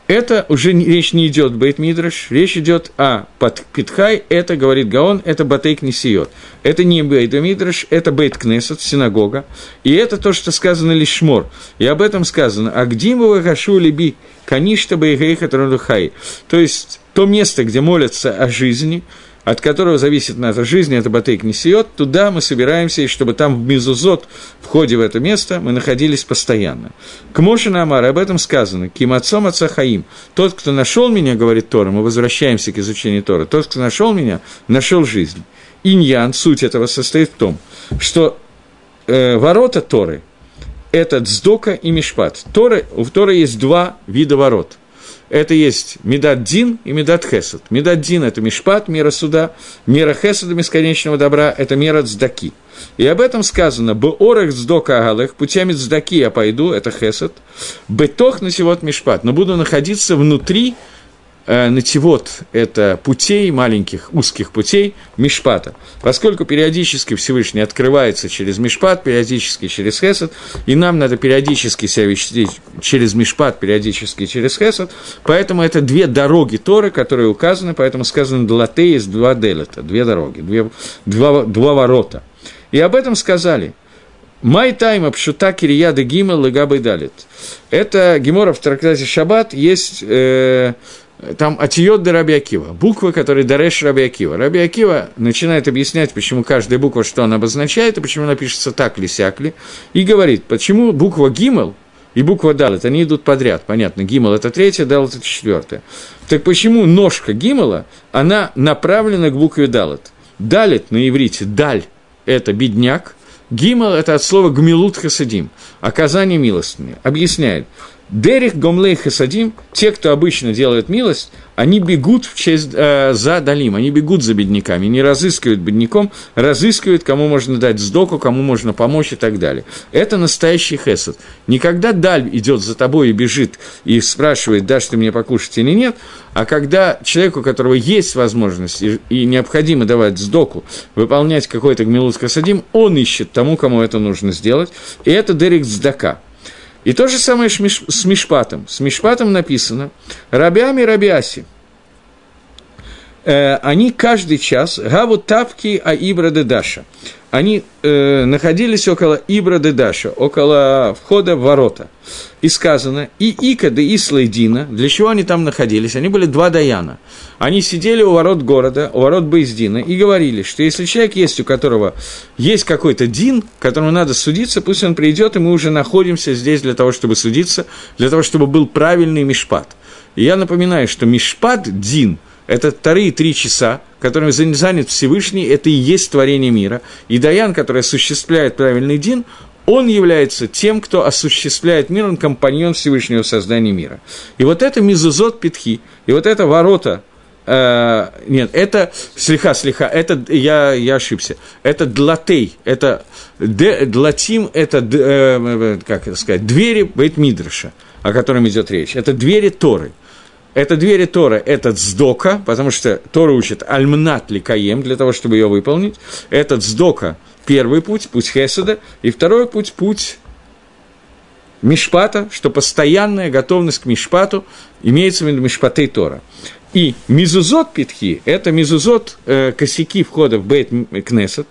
это уже речь не идет Бейт Мидраш, речь идет о под Питхай, это, говорит Гаон, это Батейк Несиот. Это не Бейт Мидраш, это Бейт Кнесет, синагога. И это то, что сказано Лишмор. И об этом сказано. А где мы Хашу Либи, Каништа Бейгейха Трудухай. То есть, то место, где молятся о жизни – от которого зависит наша жизнь, это Батейк Несиот, туда мы собираемся, и чтобы там в Мизузот, в в это место, мы находились постоянно. К Мошина Амар об этом сказано, Кимацом Ацахаим, тот, кто нашел меня, говорит Тора, мы возвращаемся к изучению Тора, тот, кто нашел меня, нашел жизнь. Иньян, суть этого состоит в том, что э, ворота Торы – это Дздока и Мишпат. Торы, у Торы есть два вида ворот – это есть Медат Дин и Медат Хесед. Медат Дин – это Мишпат, мера суда, мера Хеседа, бесконечного добра – это мера Цдаки. И об этом сказано «Беорах цдока агалех, путями цдаки я пойду», это Хесед, «Бетох на сивот Мишпат», но буду находиться внутри нативот – это путей, маленьких узких путей Мишпата. Поскольку периодически Всевышний открывается через Мишпат, периодически через Хесед, и нам надо периодически себя вести через Мишпат, периодически через Хесед, поэтому это две дороги Торы, которые указаны, поэтому сказано «Длате» есть два делета, две дороги, две, два, два ворота. И об этом сказали – Май тайма пшута кирияда гимел легабы далит. Это Гемора в трактате Шаббат есть э, там Атиот де Раби Акива, буквы, которые Дареш Раби Акива. Раби Акива начинает объяснять, почему каждая буква, что она обозначает, и почему она пишется так ли, сяк ли, и говорит, почему буква Гимел и буква Далет, они идут подряд, понятно, Гимел – это третья, Далет – это четвертая. Так почему ножка Гимела, она направлена к букве Далет? Далет на иврите, даль – это бедняк, Гимел – это от слова гмилут хасадим, оказание милостыни. Объясняет, Дерих Гомлей Хасадим, те, кто обычно делает милость, они бегут в честь, э, за Далим, они бегут за бедняками, не разыскивают бедняком, разыскивают, кому можно дать сдоку, кому можно помочь и так далее. Это настоящий хесед. Никогда Даль идет за тобой и бежит и спрашивает, дашь ты мне покушать или нет, а когда человеку, у которого есть возможность и, и необходимо давать сдоку, выполнять какой-то гмилут хасадим, он ищет тому, кому это нужно сделать, и это Дерек Сдака – и то же самое с Мишпатом. С Мишпатом написано «Рабями рабиаси». Э, они каждый час гаву тапки а Ибра де Даша. Они э, находились около Ибра де Даша, около входа в ворота. И сказано, и Ика де Ислайдина, для чего они там находились? Они были два Даяна. Они сидели у ворот города, у ворот Бейздина, и говорили, что если человек есть, у которого есть какой-то Дин, которому надо судиться, пусть он придет, и мы уже находимся здесь для того, чтобы судиться, для того, чтобы был правильный Мишпат. И я напоминаю, что Мишпат, Дин – это вторые три часа, которыми занят Всевышний, это и есть творение мира. И Даян, который осуществляет правильный дин, он является тем, кто осуществляет мир, он компаньон Всевышнего создания мира. И вот это мизузот питхи, и вот это ворота, э, нет, это слеха, слеха, это я, я ошибся, это длатей, это де, длатим, это, э, как это сказать, двери Бейтмидраша, о котором идет речь, это двери Торы – это двери Тора, это цдока, потому что Тора учит альмнат ликаем, для того, чтобы ее выполнить. Это цдока, первый путь, путь Хеседа, и второй путь, путь Мишпата, что постоянная готовность к Мишпату, имеется в виду Мишпатей Тора. И мизузот питхи – это мизузот э, косяки входа в Бейт Кнесет,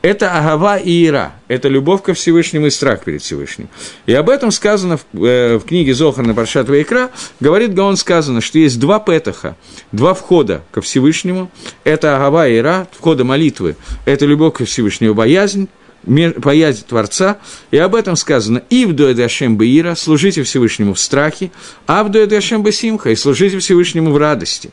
это агава и ира, это любовь ко Всевышнему и страх перед Всевышним. И об этом сказано в, э, в книге Зохар на Паршат Вайкра, говорит Гаон сказано, что есть два петаха, два входа ко Всевышнему, это агава и ира, входа молитвы, это любовь ко Всевышнему, боязнь, боязнь Творца, и об этом сказано «Ивду эдашем беира» – служите Всевышнему в страхе, «Авду эдашем бесимха» – и служите Всевышнему в радости.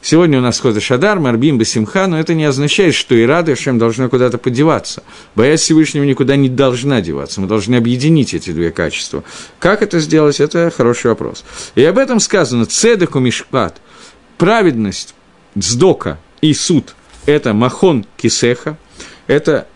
Сегодня у нас Хода Шадар, Марбим бесимха, но это не означает, что и рада Ашем должна куда-то подеваться. Боязнь Всевышнего никуда не должна деваться, мы должны объединить эти две качества. Как это сделать, это хороший вопрос. И об этом сказано «Цедеку мишпат» – праведность, дздока и суд – это махон кисеха, это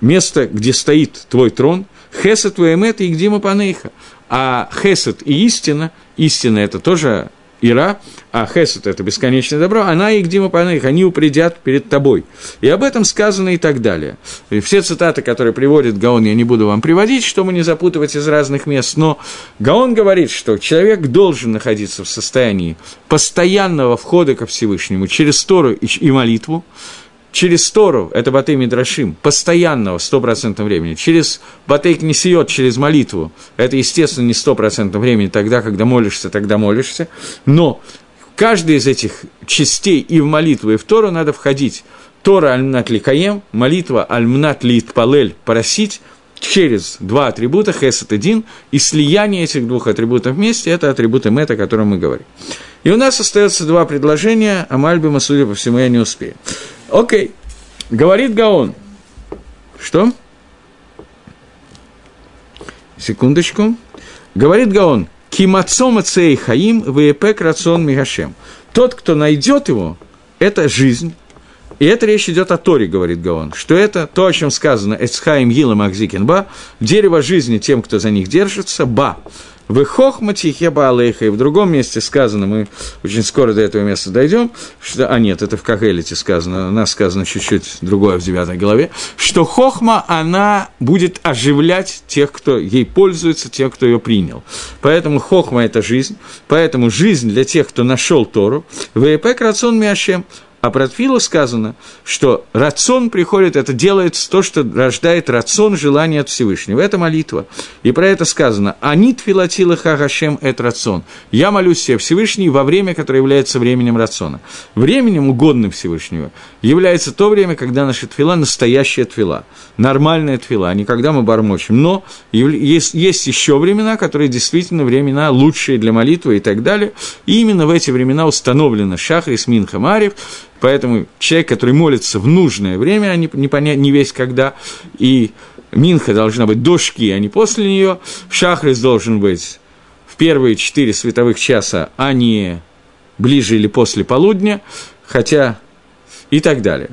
место, где стоит твой трон, хесед ваэмет и гдима панейха. А хесед и истина, истина это тоже Ира, а Хесед – это бесконечное добро, она и Гдима Паных, они упредят перед тобой. И об этом сказано и так далее. И все цитаты, которые приводит Гаон, я не буду вам приводить, чтобы не запутывать из разных мест, но Гаон говорит, что человек должен находиться в состоянии постоянного входа ко Всевышнему через Тору и молитву, через Тору, это Батей Мидрашим, постоянного, стопроцентного времени, через Батей Кнесиот, через молитву, это, естественно, не стопроцентного времени, тогда, когда молишься, тогда молишься, но каждый из этих частей и в молитву, и в Тору надо входить. Тора альмнат ликаем, молитва альмнат лит палель, просить, через два атрибута, хесед один, и слияние этих двух атрибутов вместе – это атрибуты мета, о котором мы говорим. И у нас остается два предложения, а Мальбима, судя по всему, я не успею. Окей. Говорит Гаон. Что? Секундочку. Говорит Гаон. Кимацома цей хаим вепек рацион мигашем. Тот, кто найдет его, это жизнь. И это речь идет о Торе, говорит Гаон, что это то, о чем сказано «Эцхаим Гилам Ахзикин дерево жизни тем, кто за них держится, ба». В хохмати хеба алейха. И в другом месте сказано, мы очень скоро до этого места дойдем, что, а нет, это в Кагелите сказано, у нас сказано чуть-чуть другое в девятой главе, что хохма, она будет оживлять тех, кто ей пользуется, тех, кто ее принял. Поэтому хохма – это жизнь, поэтому жизнь для тех, кто нашел Тору, вейпек рацион миашем, а про Тфилу сказано, что рацион приходит, это делает то, что рождает рацион желания от Всевышнего. Это молитва. И про это сказано «Они тфилатила хагашем эт рацион». Я молюсь себе Всевышний во время, которое является временем рациона. Временем, угодным Всевышнего, является то время, когда наша твила – настоящая твила, нормальная твила, а не когда мы бормочем. Но есть, есть еще времена, которые действительно времена лучшие для молитвы и так далее. И именно в эти времена установлено Шахрис Минха Марьев, Поэтому человек, который молится в нужное время, а не, не, понять, не весь когда, и Минха должна быть до шки, а не после нее, Шахрис должен быть в первые четыре световых часа, а не ближе или после полудня, хотя и так далее.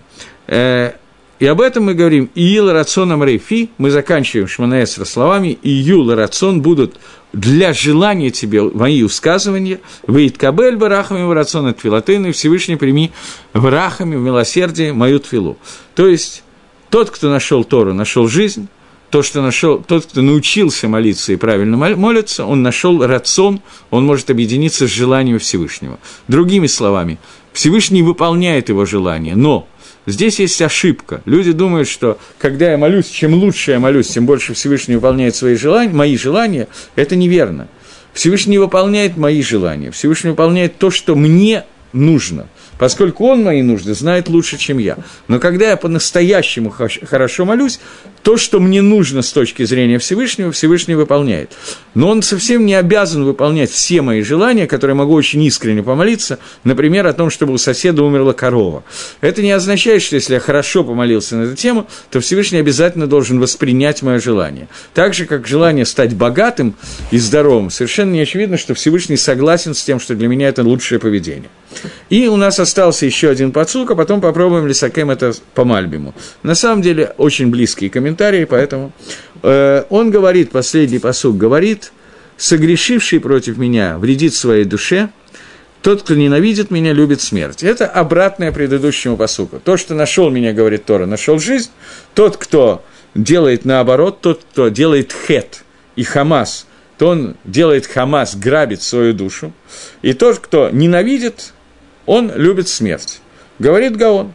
И об этом мы говорим. «Иил рационом рейфи» мы заканчиваем Шманаэсра словами «Июл рацион» будут для желания тебе мои усказывания, выйдет кабель барахами в рацион от филатыны, Всевышний прими барахами в милосердие мою твилу. То есть, тот, кто нашел Тору, нашел жизнь, то, что нашел, тот, кто научился молиться и правильно молиться, он нашел рацион, он может объединиться с желанием Всевышнего. Другими словами, Всевышний выполняет его желание, но Здесь есть ошибка. Люди думают, что когда я молюсь, чем лучше я молюсь, тем больше Всевышний выполняет свои желания, мои желания. Это неверно. Всевышний выполняет мои желания. Всевышний выполняет то, что мне нужно – поскольку он мои нужды знает лучше, чем я. Но когда я по-настоящему хорошо молюсь, то, что мне нужно с точки зрения Всевышнего, Всевышний выполняет. Но он совсем не обязан выполнять все мои желания, которые могу очень искренне помолиться, например, о том, чтобы у соседа умерла корова. Это не означает, что если я хорошо помолился на эту тему, то Всевышний обязательно должен воспринять мое желание. Так же, как желание стать богатым и здоровым, совершенно не очевидно, что Всевышний согласен с тем, что для меня это лучшее поведение. И у нас остался еще один подсук, а потом попробуем Лисакем это по Мальбиму. На самом деле, очень близкие комментарии, поэтому э, он говорит, последний посук говорит, согрешивший против меня вредит своей душе, тот, кто ненавидит меня, любит смерть. Это обратное предыдущему посуку. То, что нашел меня, говорит Тора, нашел жизнь. Тот, кто делает наоборот, тот, кто делает хет и хамас, то он делает хамас, грабит свою душу. И тот, кто ненавидит, он любит смерть. Говорит Гаон.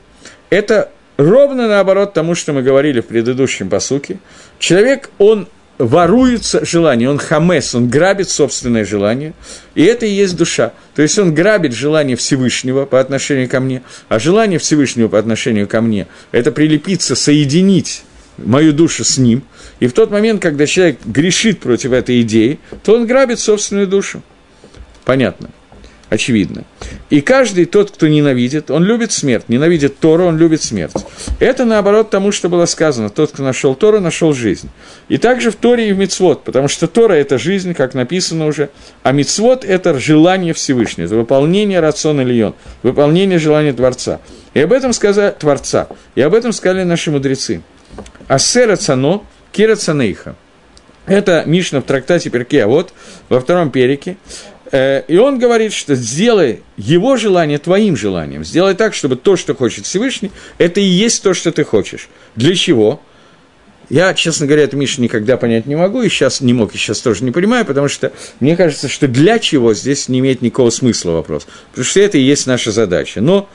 Это ровно наоборот тому, что мы говорили в предыдущем посуке. Человек, он воруется желание, он хамес, он грабит собственное желание, и это и есть душа. То есть он грабит желание Всевышнего по отношению ко мне, а желание Всевышнего по отношению ко мне – это прилепиться, соединить мою душу с ним. И в тот момент, когда человек грешит против этой идеи, то он грабит собственную душу. Понятно очевидно. И каждый тот, кто ненавидит, он любит смерть. Ненавидит Тору, он любит смерть. Это наоборот тому, что было сказано. Тот, кто нашел Тору, нашел жизнь. И также в Торе и в Мицвод, потому что Тора – это жизнь, как написано уже, а Мицвод – это желание Всевышнего, это выполнение рациона Лион, выполнение желания Творца. И об этом сказали Творца, и об этом сказали наши мудрецы. Ассера цано, кира цанейха. Это Мишна в трактате Перке, а вот во втором перике. Э, и он говорит, что сделай его желание твоим желанием. Сделай так, чтобы то, что хочет Всевышний, это и есть то, что ты хочешь. Для чего? Я, честно говоря, эту Мишу никогда понять не могу, и сейчас не мог, и сейчас тоже не понимаю, потому что мне кажется, что для чего здесь не имеет никакого смысла вопрос. Потому что это и есть наша задача. Но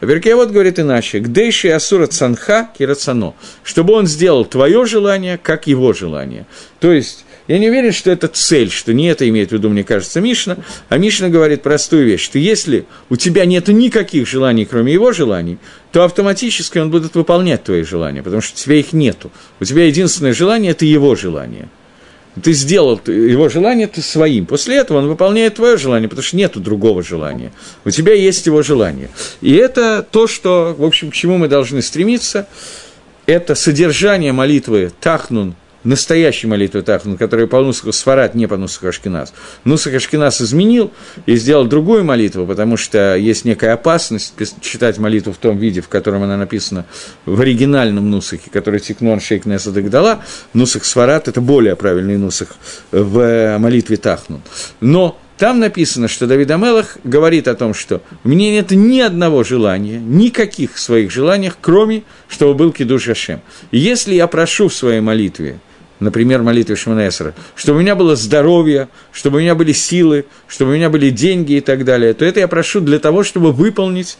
вот говорит иначе. «Гдейши асура цанха кирацано», чтобы он сделал твое желание, как его желание. То есть, я не уверен, что это цель, что не это имеет в виду, мне кажется, Мишна, а Мишна говорит простую вещь, что если у тебя нет никаких желаний, кроме его желаний, то автоматически он будет выполнять твои желания, потому что у тебя их нету. У тебя единственное желание – это его желание. Ты сделал его желание ты своим. После этого он выполняет твое желание, потому что нет другого желания. У тебя есть его желание. И это то, что, в общем, к чему мы должны стремиться. Это содержание молитвы Тахнун настоящей молитвы Тахнун, которая по Нусаху Сфарат, не по Нусаху Ашкиназ. Нусах Ашкиназ изменил и сделал другую молитву, потому что есть некая опасность читать молитву в том виде, в котором она написана в оригинальном Нусахе, который Тикнон Шейк Несадык дала. Нусах Сфарат – это более правильный Нусах в молитве Тахнун. Но там написано, что Давид Амелах говорит о том, что у меня нет ни одного желания, никаких своих желаний, кроме, чтобы был Кидуш Ашем. Если я прошу в своей молитве – например, молитве Шманесера, чтобы у меня было здоровье, чтобы у меня были силы, чтобы у меня были деньги и так далее, то это я прошу для того, чтобы выполнить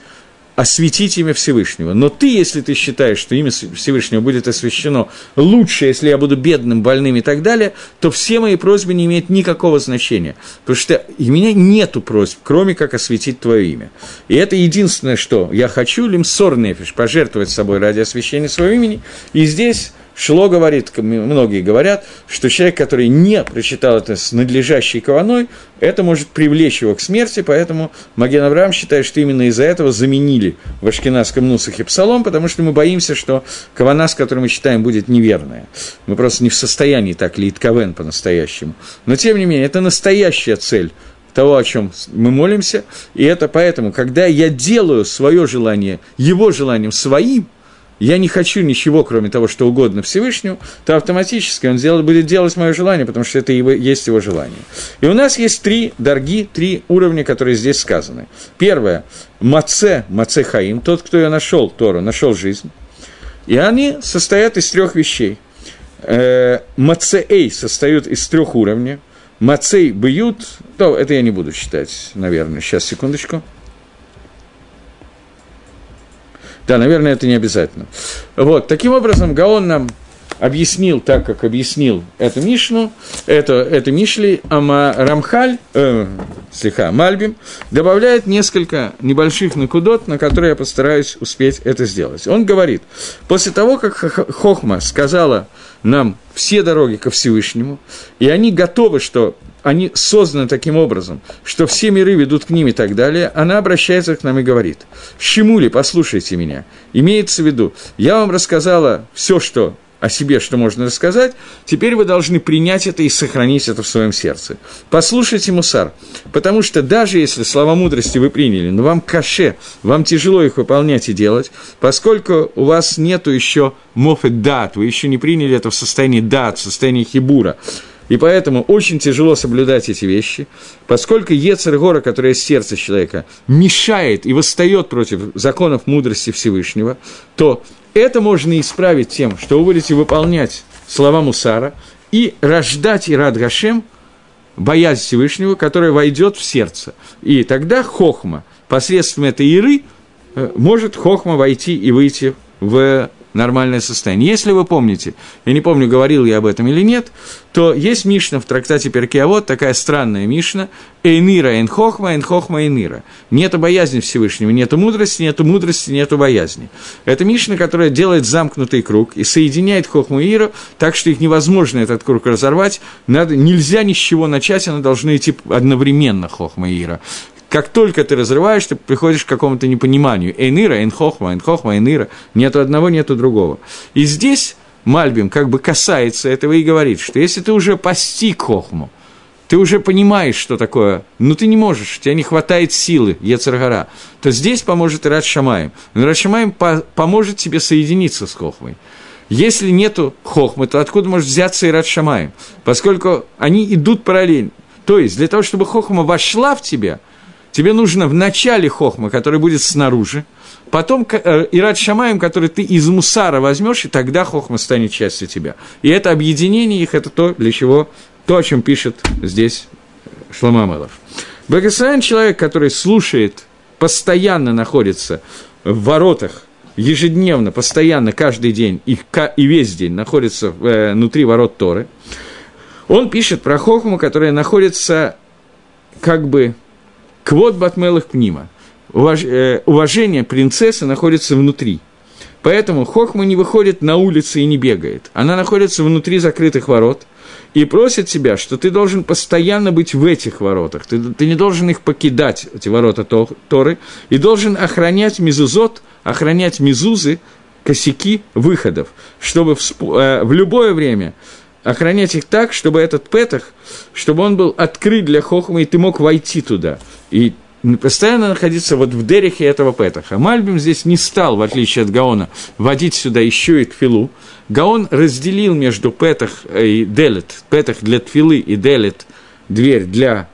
осветить имя Всевышнего. Но ты, если ты считаешь, что имя Всевышнего будет освящено лучше, если я буду бедным, больным и так далее, то все мои просьбы не имеют никакого значения. Потому что у меня нету просьб, кроме как осветить твое имя. И это единственное, что я хочу, лимсор нефиш, пожертвовать собой ради освящения своего имени. И здесь Шло говорит, многие говорят, что человек, который не прочитал это с надлежащей кованой, это может привлечь его к смерти, поэтому Маген Авраам считает, что именно из-за этого заменили в Ашкенадском Нусахе псалом, потому что мы боимся, что кавана, с которой мы читаем, будет неверная. Мы просто не в состоянии так лить кавен по-настоящему. Но, тем не менее, это настоящая цель того, о чем мы молимся, и это поэтому, когда я делаю свое желание его желанием своим – я не хочу ничего, кроме того, что угодно Всевышнему, то автоматически он делает, будет делать мое желание, потому что это его, есть его желание. И у нас есть три дорги, три уровня, которые здесь сказаны. Первое – Маце, Маце Хаим, тот, кто я нашел Тору, нашел жизнь. И они состоят из трех вещей. Э, Мацеэй состоят из трех уровней. Мацей бьют, то это я не буду читать, наверное, сейчас, секундочку – Да, наверное, это не обязательно. Вот, таким образом, Гаон нам объяснил так, как объяснил эту Мишну, это, это Мишли, а Рамхаль, э, слегка, Мальбим, добавляет несколько небольших накудот, на которые я постараюсь успеть это сделать. Он говорит, после того, как Хохма сказала нам все дороги ко Всевышнему, и они готовы, что они созданы таким образом, что все миры ведут к ним и так далее, она обращается к нам и говорит, «Щемули, послушайте меня». Имеется в виду, я вам рассказала все, что о себе, что можно рассказать, теперь вы должны принять это и сохранить это в своем сердце. Послушайте мусар, потому что даже если слова мудрости вы приняли, но вам каше, вам тяжело их выполнять и делать, поскольку у вас нету еще мофет дат, вы еще не приняли это в состоянии дат, в состоянии хибура, И поэтому очень тяжело соблюдать эти вещи, поскольку Ецергора, которая из сердца человека, мешает и восстает против законов мудрости Всевышнего, то это можно исправить тем, что вы будете выполнять слова Мусара и рождать Ирад Гашем, боязнь Всевышнего, которая войдет в сердце. И тогда Хохма, посредством этой Иры, э, может Хохма войти и выйти в нормальное состояние. Если вы помните, я не помню, говорил я об этом или нет, то есть Мишна в трактате Перкиавод, такая странная Мишна, Эйнира, Эйнхохма, Эйнхохма, Эйнира. Нету боязни Всевышнего, нету мудрости, нету мудрости, нету боязни. Это Мишна, которая делает замкнутый круг и соединяет Хохму и Иру, так что их невозможно этот круг разорвать, надо, нельзя ни с чего начать, она должны идти одновременно Хохма и Ира. Как только ты разрываешь, ты приходишь к какому-то непониманию. Эйнира, эйнхохма, эйнхохма, эйнира. Нету одного, нету другого. И здесь Мальбим как бы касается этого и говорит, что если ты уже постиг хохму, ты уже понимаешь, что такое, но ты не можешь, у тебя не хватает силы, Ецаргара, то здесь поможет Ират Шамаем. Но Ират Шамаем по поможет тебе соединиться с Хохмой. Если нету Хохмы, то откуда может взяться Ират Шамаем? Поскольку они идут параллельно. То есть, для того, чтобы Хохма вошла в тебя – Тебе нужно в начале хохма, который будет снаружи, потом э, Ират Шамаем, который ты из мусара возьмешь, и тогда хохма станет частью тебя. И это объединение их, это то, для чего, то, о чем пишет здесь Шлома Мелов. Благословен человек, который слушает, постоянно находится в воротах, ежедневно, постоянно, каждый день и, и весь день находится э, внутри ворот Торы, он пишет про Хохму, которая находится как бы Квот Батмелых Пнима. Уваж, э, уважение принцессы находится внутри. Поэтому Хохма не выходит на улицы и не бегает. Она находится внутри закрытых ворот и просит тебя, что ты должен постоянно быть в этих воротах. Ты, ты не должен их покидать, эти ворота Торы, и должен охранять мизузот, охранять мизузы, косяки выходов, чтобы в, э, в любое время охранять их так, чтобы этот петах, чтобы он был открыт для хохма, и ты мог войти туда. И постоянно находиться вот в дерехе этого петаха. Мальбим здесь не стал, в отличие от Гаона, вводить сюда еще и тфилу. Гаон разделил между петах и делет, петах для тфилы и делет, дверь для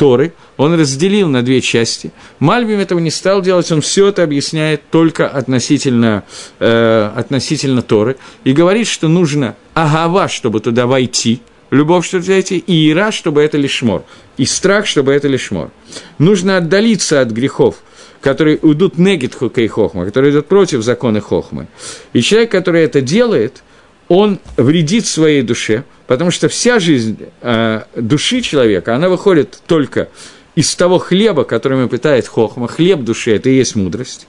Торы, он разделил на две части. Мальбим этого не стал делать, он все это объясняет только относительно, э, относительно Торы, и говорит, что нужно агава, чтобы туда войти, любовь, чтобы зайти, и ира, чтобы это лишмор, и страх, чтобы это лишмор. Нужно отдалиться от грехов, которые уйдут негит и хохма, которые идут против закона хохмы. И человек, который это делает, он вредит своей душе, потому что вся жизнь э, души человека, она выходит только из того хлеба, который ему питает хохма. Хлеб души – это и есть мудрость.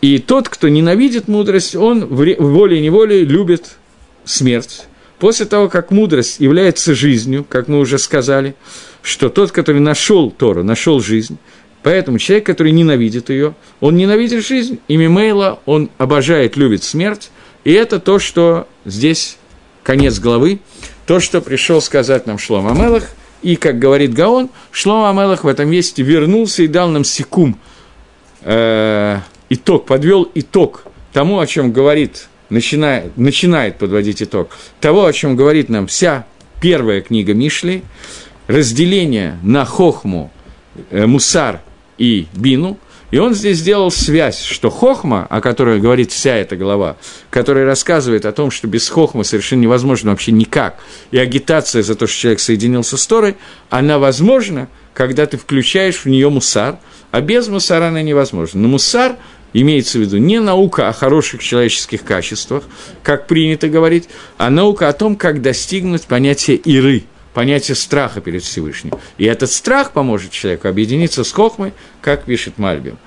И тот, кто ненавидит мудрость, он волей-неволей любит смерть. После того, как мудрость является жизнью, как мы уже сказали, что тот, который нашел Тору, нашел жизнь, поэтому человек, который ненавидит ее, он ненавидит жизнь, и Мимейла он обожает, любит смерть, и это то, что здесь конец главы, то, что пришел сказать нам Шлом Амелах, и, как говорит Гаон, Шлом Амелах в этом месте вернулся и дал нам секум, э, итог, подвел итог тому, о чем говорит начинает, начинает подводить итог того, о чем говорит нам вся первая книга Мишли, разделение на хохму, э, мусар и бину, и он здесь сделал связь, что хохма, о которой говорит вся эта глава, которая рассказывает о том, что без хохма совершенно невозможно вообще никак, и агитация за то, что человек соединился с Торой, она возможна, когда ты включаешь в нее мусар, а без мусара она невозможна. Но мусар Имеется в виду не наука о хороших человеческих качествах, как принято говорить, а наука о том, как достигнуть понятия иры, понятия страха перед Всевышним. И этот страх поможет человеку объединиться с Хохмой, как пишет Мальбим.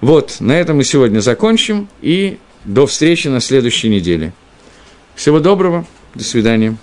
Вот, на этом мы сегодня закончим, и до встречи на следующей неделе. Всего доброго, до свидания.